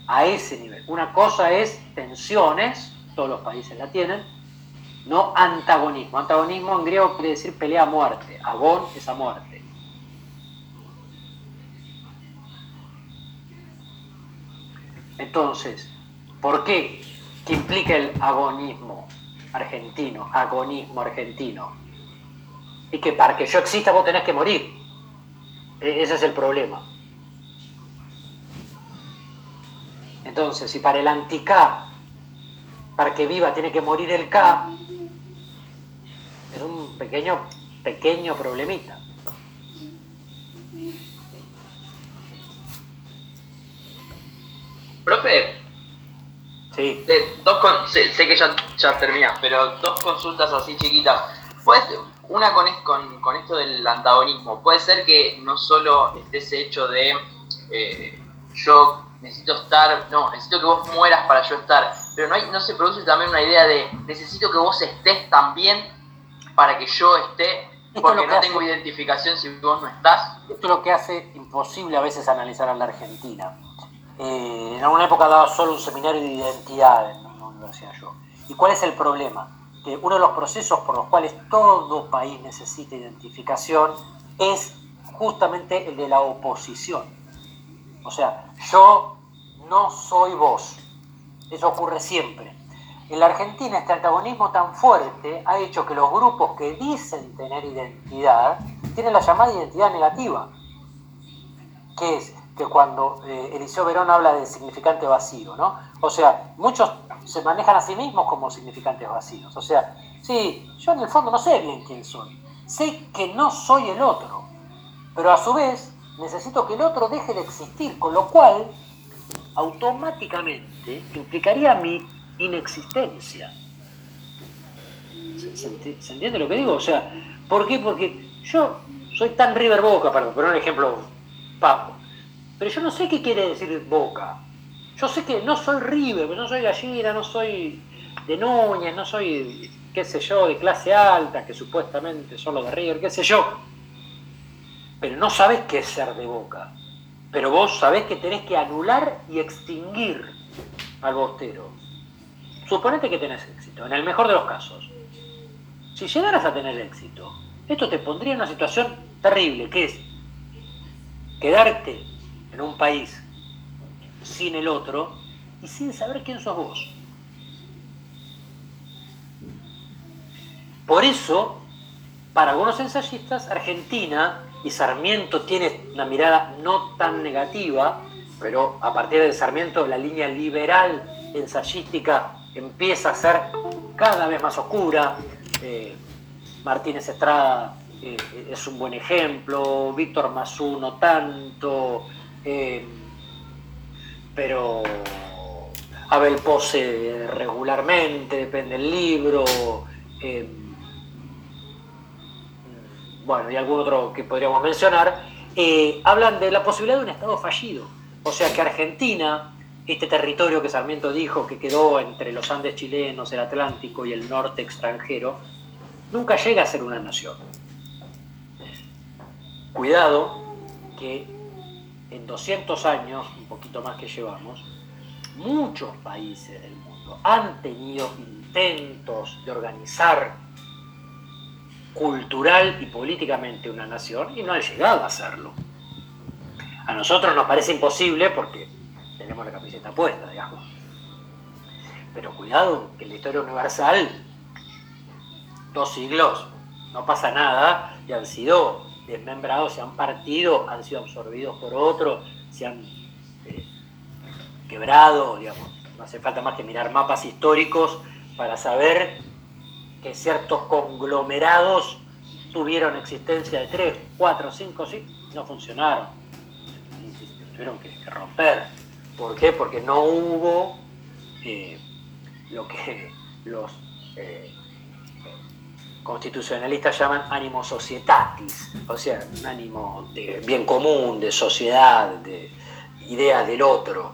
a ese nivel. Una cosa es tensiones, todos los países la tienen, no antagonismo. Antagonismo en griego quiere decir pelea a muerte, agón es a muerte. Entonces, ¿por qué? ¿Qué implica el agonismo argentino? Agonismo argentino. Y que para que yo exista vos tenés que morir. E-, ese es el problema. Entonces, si para el anticá para que viva tiene que morir el K, pequeño, pequeño problemita. Profe, sí. dos sé, que ya, ya terminas, pero dos consultas así chiquitas. Pues, una con, con, con, esto del antagonismo. Puede ser que no solo esté ese hecho de eh, yo necesito estar, no, necesito que vos mueras para yo estar, pero no, hay, no se produce también una idea de necesito que vos estés también para que yo esté, porque no tengo identificación si vos no estás. Esto es lo que hace imposible a veces analizar a la Argentina. Eh, en alguna época daba solo un seminario de identidad en la universidad yo. ¿Y cuál es el problema? Que uno de los procesos por los cuales todo país necesita identificación es justamente el de la oposición o sea, yo no soy vos. Eso ocurre siempre. En la Argentina este antagonismo tan fuerte ha hecho que los grupos que dicen tener identidad tienen la llamada identidad negativa, que es que cuando eh, Eliseo Verón habla de significante vacío, ¿no? O sea, muchos se manejan a sí mismos como significantes vacíos. O sea, sí, yo en el fondo no sé bien quién soy. Sé que no soy el otro, pero a su vez necesito que el otro deje de existir, con lo cual automáticamente implicaría mi inexistencia. ¿Se, entiende lo que digo? O sea, ¿por qué? Porque yo soy tan River Boca, perdón, pero un ejemplo papo. Pero yo no sé qué quiere decir Boca. Yo sé que no soy River, no soy gallina, no soy de Núñez, no soy, qué sé yo, de clase alta, que supuestamente son los de River, qué sé yo pero no sabes qué es ser de boca. Pero vos sabés que tenés que anular y extinguir al bostero. Suponete que tenés éxito, en el mejor de los casos. Si llegaras a tener éxito, esto te pondría en una situación terrible, que es quedarte en un país sin el otro y sin saber quién sos vos. Por eso, para algunos ensayistas, Argentina y Sarmiento tiene una mirada no tan negativa, pero a partir de Sarmiento la línea liberal ensayística empieza a ser cada vez más oscura. Eh, Martínez Estrada eh, es un buen ejemplo, Víctor Mazú no tanto, eh, pero Abel Pose regularmente, depende del libro. bueno, y algún otro que podríamos mencionar, hablan de la posibilidad de un Estado fallido. O sea que Argentina este territorio que Sarmiento dijo que quedó entre los Andes chilenos, el Atlántico y el norte extranjero, nunca llega a ser una nación. Cuidado que en 200 años, un poquito más que llevamos, muchos países del mundo han tenido intentos de organizar cultural y políticamente una nación y no han llegado a hacerlo. A nosotros nos parece imposible porque tenemos la camiseta puesta, digamos. Pero cuidado, que en la historia universal, dos siglos, no pasa nada y han sido desmembrados, se han partido, han sido absorbidos por otro, se han eh, quebrado, digamos. No hace falta más que mirar mapas históricos para saber que ciertos conglomerados tuvieron existencia de tres, cuatro, cinco, sí, no funcionaron. tuvieron que romper. ¿Por qué? Porque no hubo eh, lo que los eh, constitucionalistas llaman ánimo societatis, o sea, un ánimo de bien común, de sociedad, de ideas del otro.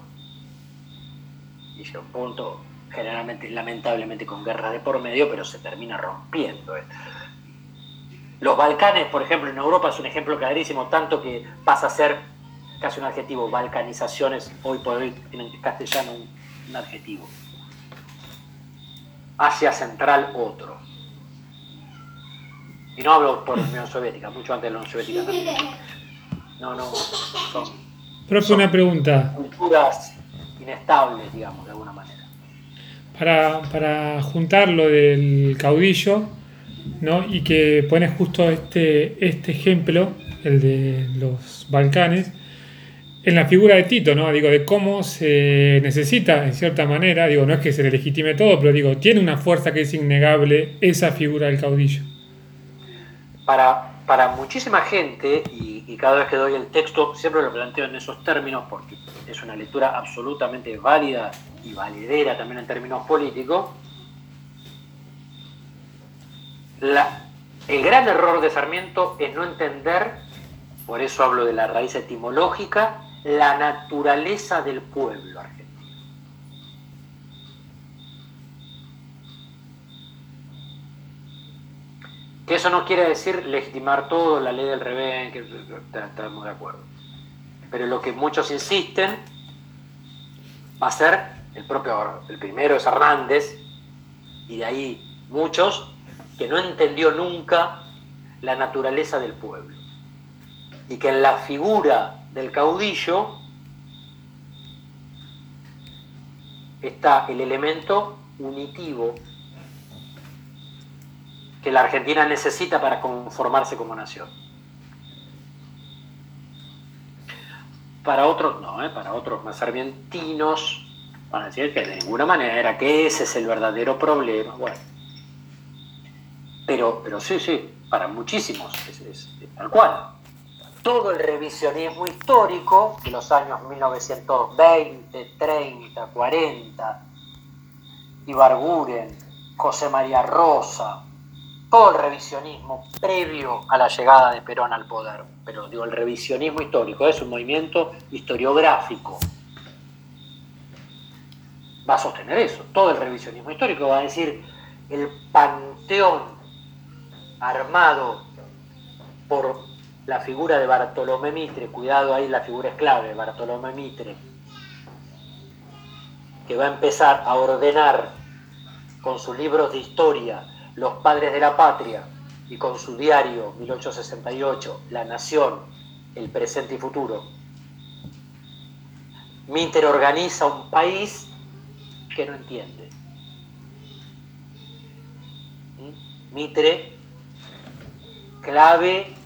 Y un punto, generalmente, lamentablemente, con guerra de por medio, pero se termina rompiendo. Los Balcanes, por ejemplo, en Europa es un ejemplo clarísimo, tanto que pasa a ser casi un adjetivo, balcanizaciones, hoy por hoy en castellano un, adjetivo. Asia Central otro. Y no hablo por la Unión Soviética, mucho antes de la Unión Soviética también. No, no, son, Profe, una pregunta. Culturas inestables, digamos, de alguna manera. Para, para juntar lo del caudillo, ¿no? y que pones justo este, este ejemplo, el de los Balcanes, en la figura de Tito, ¿no? Digo, de cómo se necesita, en cierta manera, digo, no es que se le legitime todo, pero digo, tiene una fuerza que es innegable esa figura del caudillo. Para, para muchísima gente, y, cada vez que doy el texto, siempre lo planteo en esos términos, porque es una lectura absolutamente válida y validera también en términos políticos, el gran error de Sarmiento es no entender, por eso hablo de la raíz etimológica, la naturaleza del pueblo argentino. Que eso no quiere decir legitimar todo, la ley del revés, que estamos de acuerdo. Pero lo que muchos insisten va a ser el propio, el primero es Hernández, y de ahí muchos, que no entendió nunca la naturaleza del pueblo. Y que en la figura del caudillo está el elemento unitivo que la Argentina necesita para conformarse como nación. Para otros no, ¿eh? para otros más argentinos van a decir que de ninguna manera, que ese es el verdadero problema. Bueno, pero, pero sí, sí, para muchísimos es tal cual todo el revisionismo histórico de los años 1920, 30, 40, Ibarguren, José María Rosa, todo el revisionismo previo a la llegada de Perón al poder. Pero digo, el revisionismo histórico es un movimiento historiográfico. Va a sostener eso. Todo el revisionismo histórico va a decir el panteón armado por la figura de Bartolomé Mitre, cuidado ahí, la figura es clave, Bartolomé Mitre, que va a empezar a ordenar con sus libros de historia los padres de la patria y con su diario 1868, La Nación, el presente y futuro, Mitre organiza un país que no entiende. ¿Mm? Mitre, clave,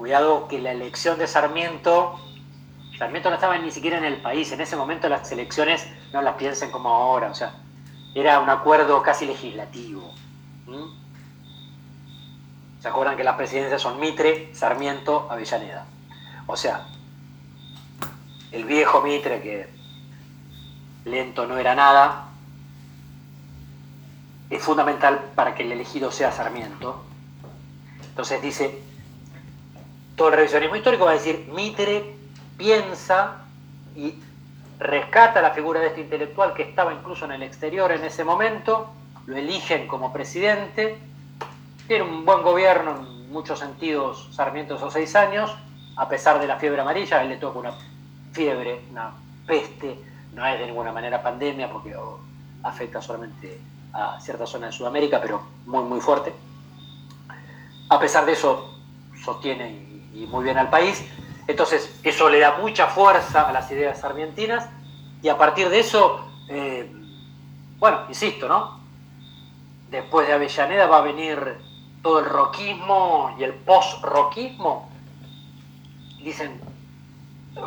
cuidado que la elección de Sarmiento, Sarmiento no estaba ni siquiera en el país, en ese momento las elecciones no las piensen como ahora, o sea, era un acuerdo casi legislativo. ¿Se acuerdan que las presidencias son Mitre, Sarmiento, Avellaneda? O sea, el viejo Mitre, que lento no era nada, es fundamental para que el elegido sea Sarmiento. Entonces dice, todo el revisionismo histórico va a decir, Mitre piensa y rescata la figura de este intelectual que estaba incluso en el exterior en ese momento, lo eligen como presidente, tiene un buen gobierno en muchos sentidos Sarmiento esos seis años, a pesar de la fiebre amarilla, a él le toca una fiebre, una peste, no es de ninguna manera pandemia porque afecta solamente a cierta zona de Sudamérica, pero muy, muy fuerte. A pesar de eso, sostiene y, muy bien al país. Entonces, eso le da mucha fuerza a las ideas sarmientinas y a partir de eso, eh, bueno, insisto, ¿no? Después de Avellaneda va a venir todo el roquismo y el post-roquismo. Dicen,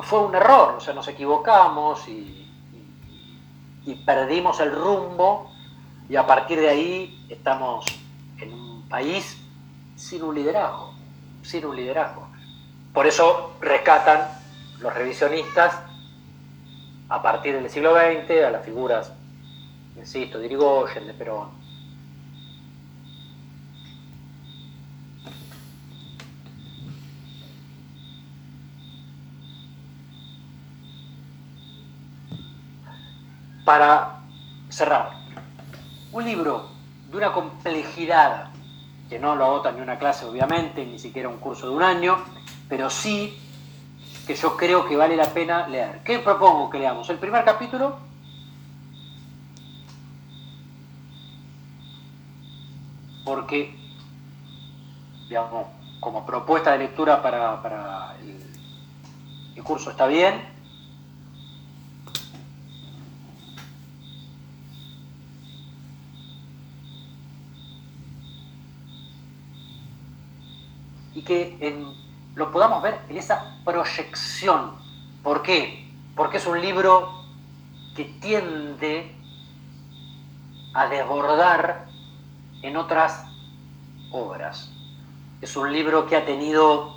fue un error, o sea, nos equivocamos y, perdimos el rumbo y a partir de ahí estamos en un país sin un liderazgo, sin un liderazgo. Por eso rescatan los revisionistas a partir del siglo XX a las figuras, insisto, de Irigoyen, de Perón. Para cerrar, un libro de una complejidad que no lo agota ni una clase obviamente, ni siquiera un curso de un año, pero sí que yo creo que vale la pena leer. ¿Qué propongo que leamos? El primer capítulo. Porque, digamos, como propuesta de lectura para, el curso está bien, y que lo podamos ver en esa proyección. ¿Por qué? Porque es un libro que tiende a desbordar en otras obras. Es un libro que ha tenido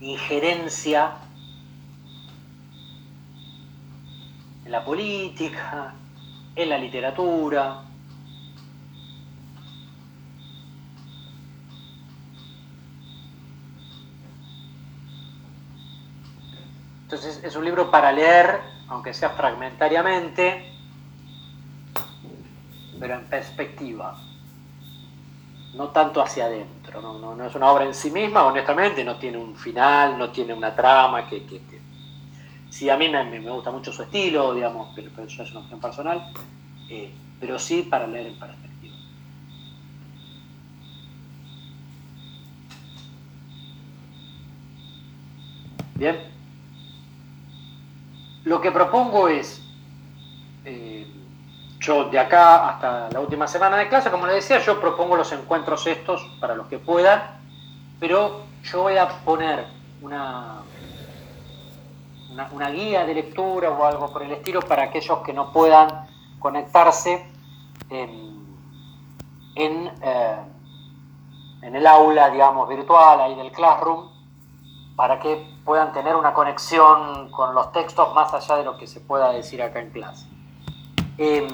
injerencia en la política, en la literatura, Entonces es un libro para leer, aunque sea fragmentariamente, pero en perspectiva, no tanto hacia adentro. No, es una obra en sí misma, honestamente, no tiene un final, no tiene una trama que... que, a mí me, gusta mucho su estilo, digamos, pero, eso es una opción personal, eh, pero sí para leer en perspectiva. Bien. Lo que propongo es, eh, yo de acá hasta la última semana de clase, como les decía, yo propongo los encuentros estos para los que puedan, pero yo voy a poner una, una, guía de lectura o algo por el estilo para aquellos que no puedan conectarse en, en, eh, en el aula, digamos, virtual, ahí del Classroom, para que puedan tener una conexión con los textos más allá de lo que se pueda decir acá en clase. Em,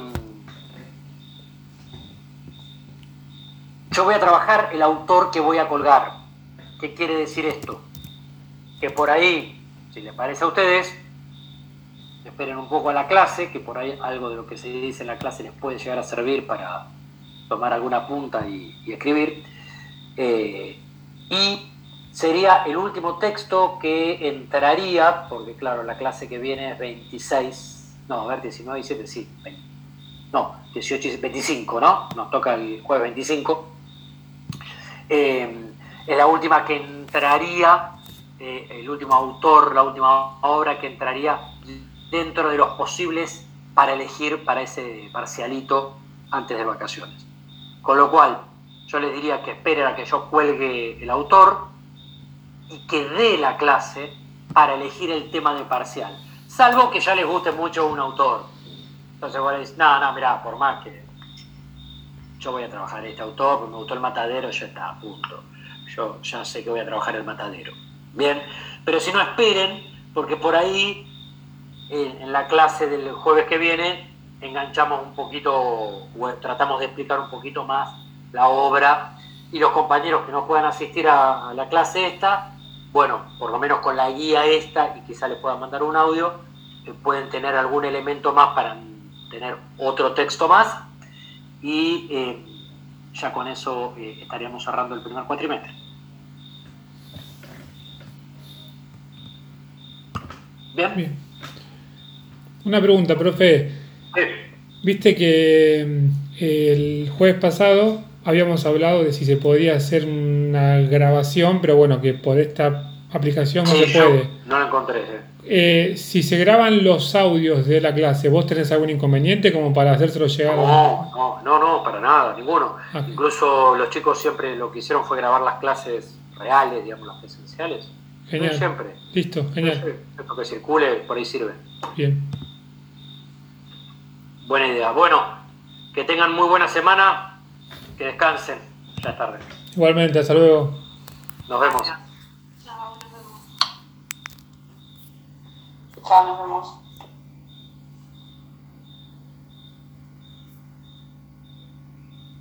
yo voy a trabajar el autor que voy a colgar. ¿Qué quiere decir esto? Que por ahí, si les parece a ustedes, esperen un poco a la clase, que por ahí algo de lo que se dice en la clase les puede llegar a servir para tomar alguna punta y, escribir. Eh, y sería el último texto que entraría, porque claro, la clase que viene es 26, no, a ver, 19, 17, sí, no, 18 y 25, ¿no? Nos toca el jueves 25. Eh, es la última que entraría eh, el último autor, la última obra que entraría dentro de los posibles para elegir para ese parcialito antes de vacaciones. Con lo cual, yo les diría que esperen a que yo cuelgue el autor y que dé la clase para elegir el tema de parcial. Salvo que ya les guste mucho un autor. Entonces vos le decís, no, no, mirá, por más que yo voy a trabajar este autor, porque me gustó el matadero, ya está, a punto. Yo ya sé que voy a trabajar el matadero. Bien, pero si no esperen, porque por ahí, en la clase del jueves que viene, enganchamos un poquito, o tratamos de explicar un poquito más la obra y los compañeros que no puedan asistir a, la clase esta, bueno, por lo menos con la guía esta y quizá les puedan mandar un audio, eh, pueden tener algún elemento más para tener otro texto más y eh, ya con eso eh, estaríamos cerrando el primer cuatrimestre. Bien. Bien. Una pregunta, profe. Viste que mm, el jueves pasado habíamos hablado de si se podía hacer una grabación, pero bueno, que por esta aplicación no se puede. No la encontré. Eh, si se graban los audios de la clase, ¿vos tenés algún inconveniente como para hacérselo llegar? No, no, no, no, para nada, ninguno. Ah. Incluso los chicos siempre lo que hicieron fue grabar las clases reales, digamos, las presenciales. Genial. siempre. Listo, genial. Esto que circule, por ahí sirve. Bien. Buena idea. Bueno, que tengan muy buena semana que descansen. Ya es tarde. Igualmente, hasta luego. Nos vemos. Chao, nos vemos. Chao, nos vemos.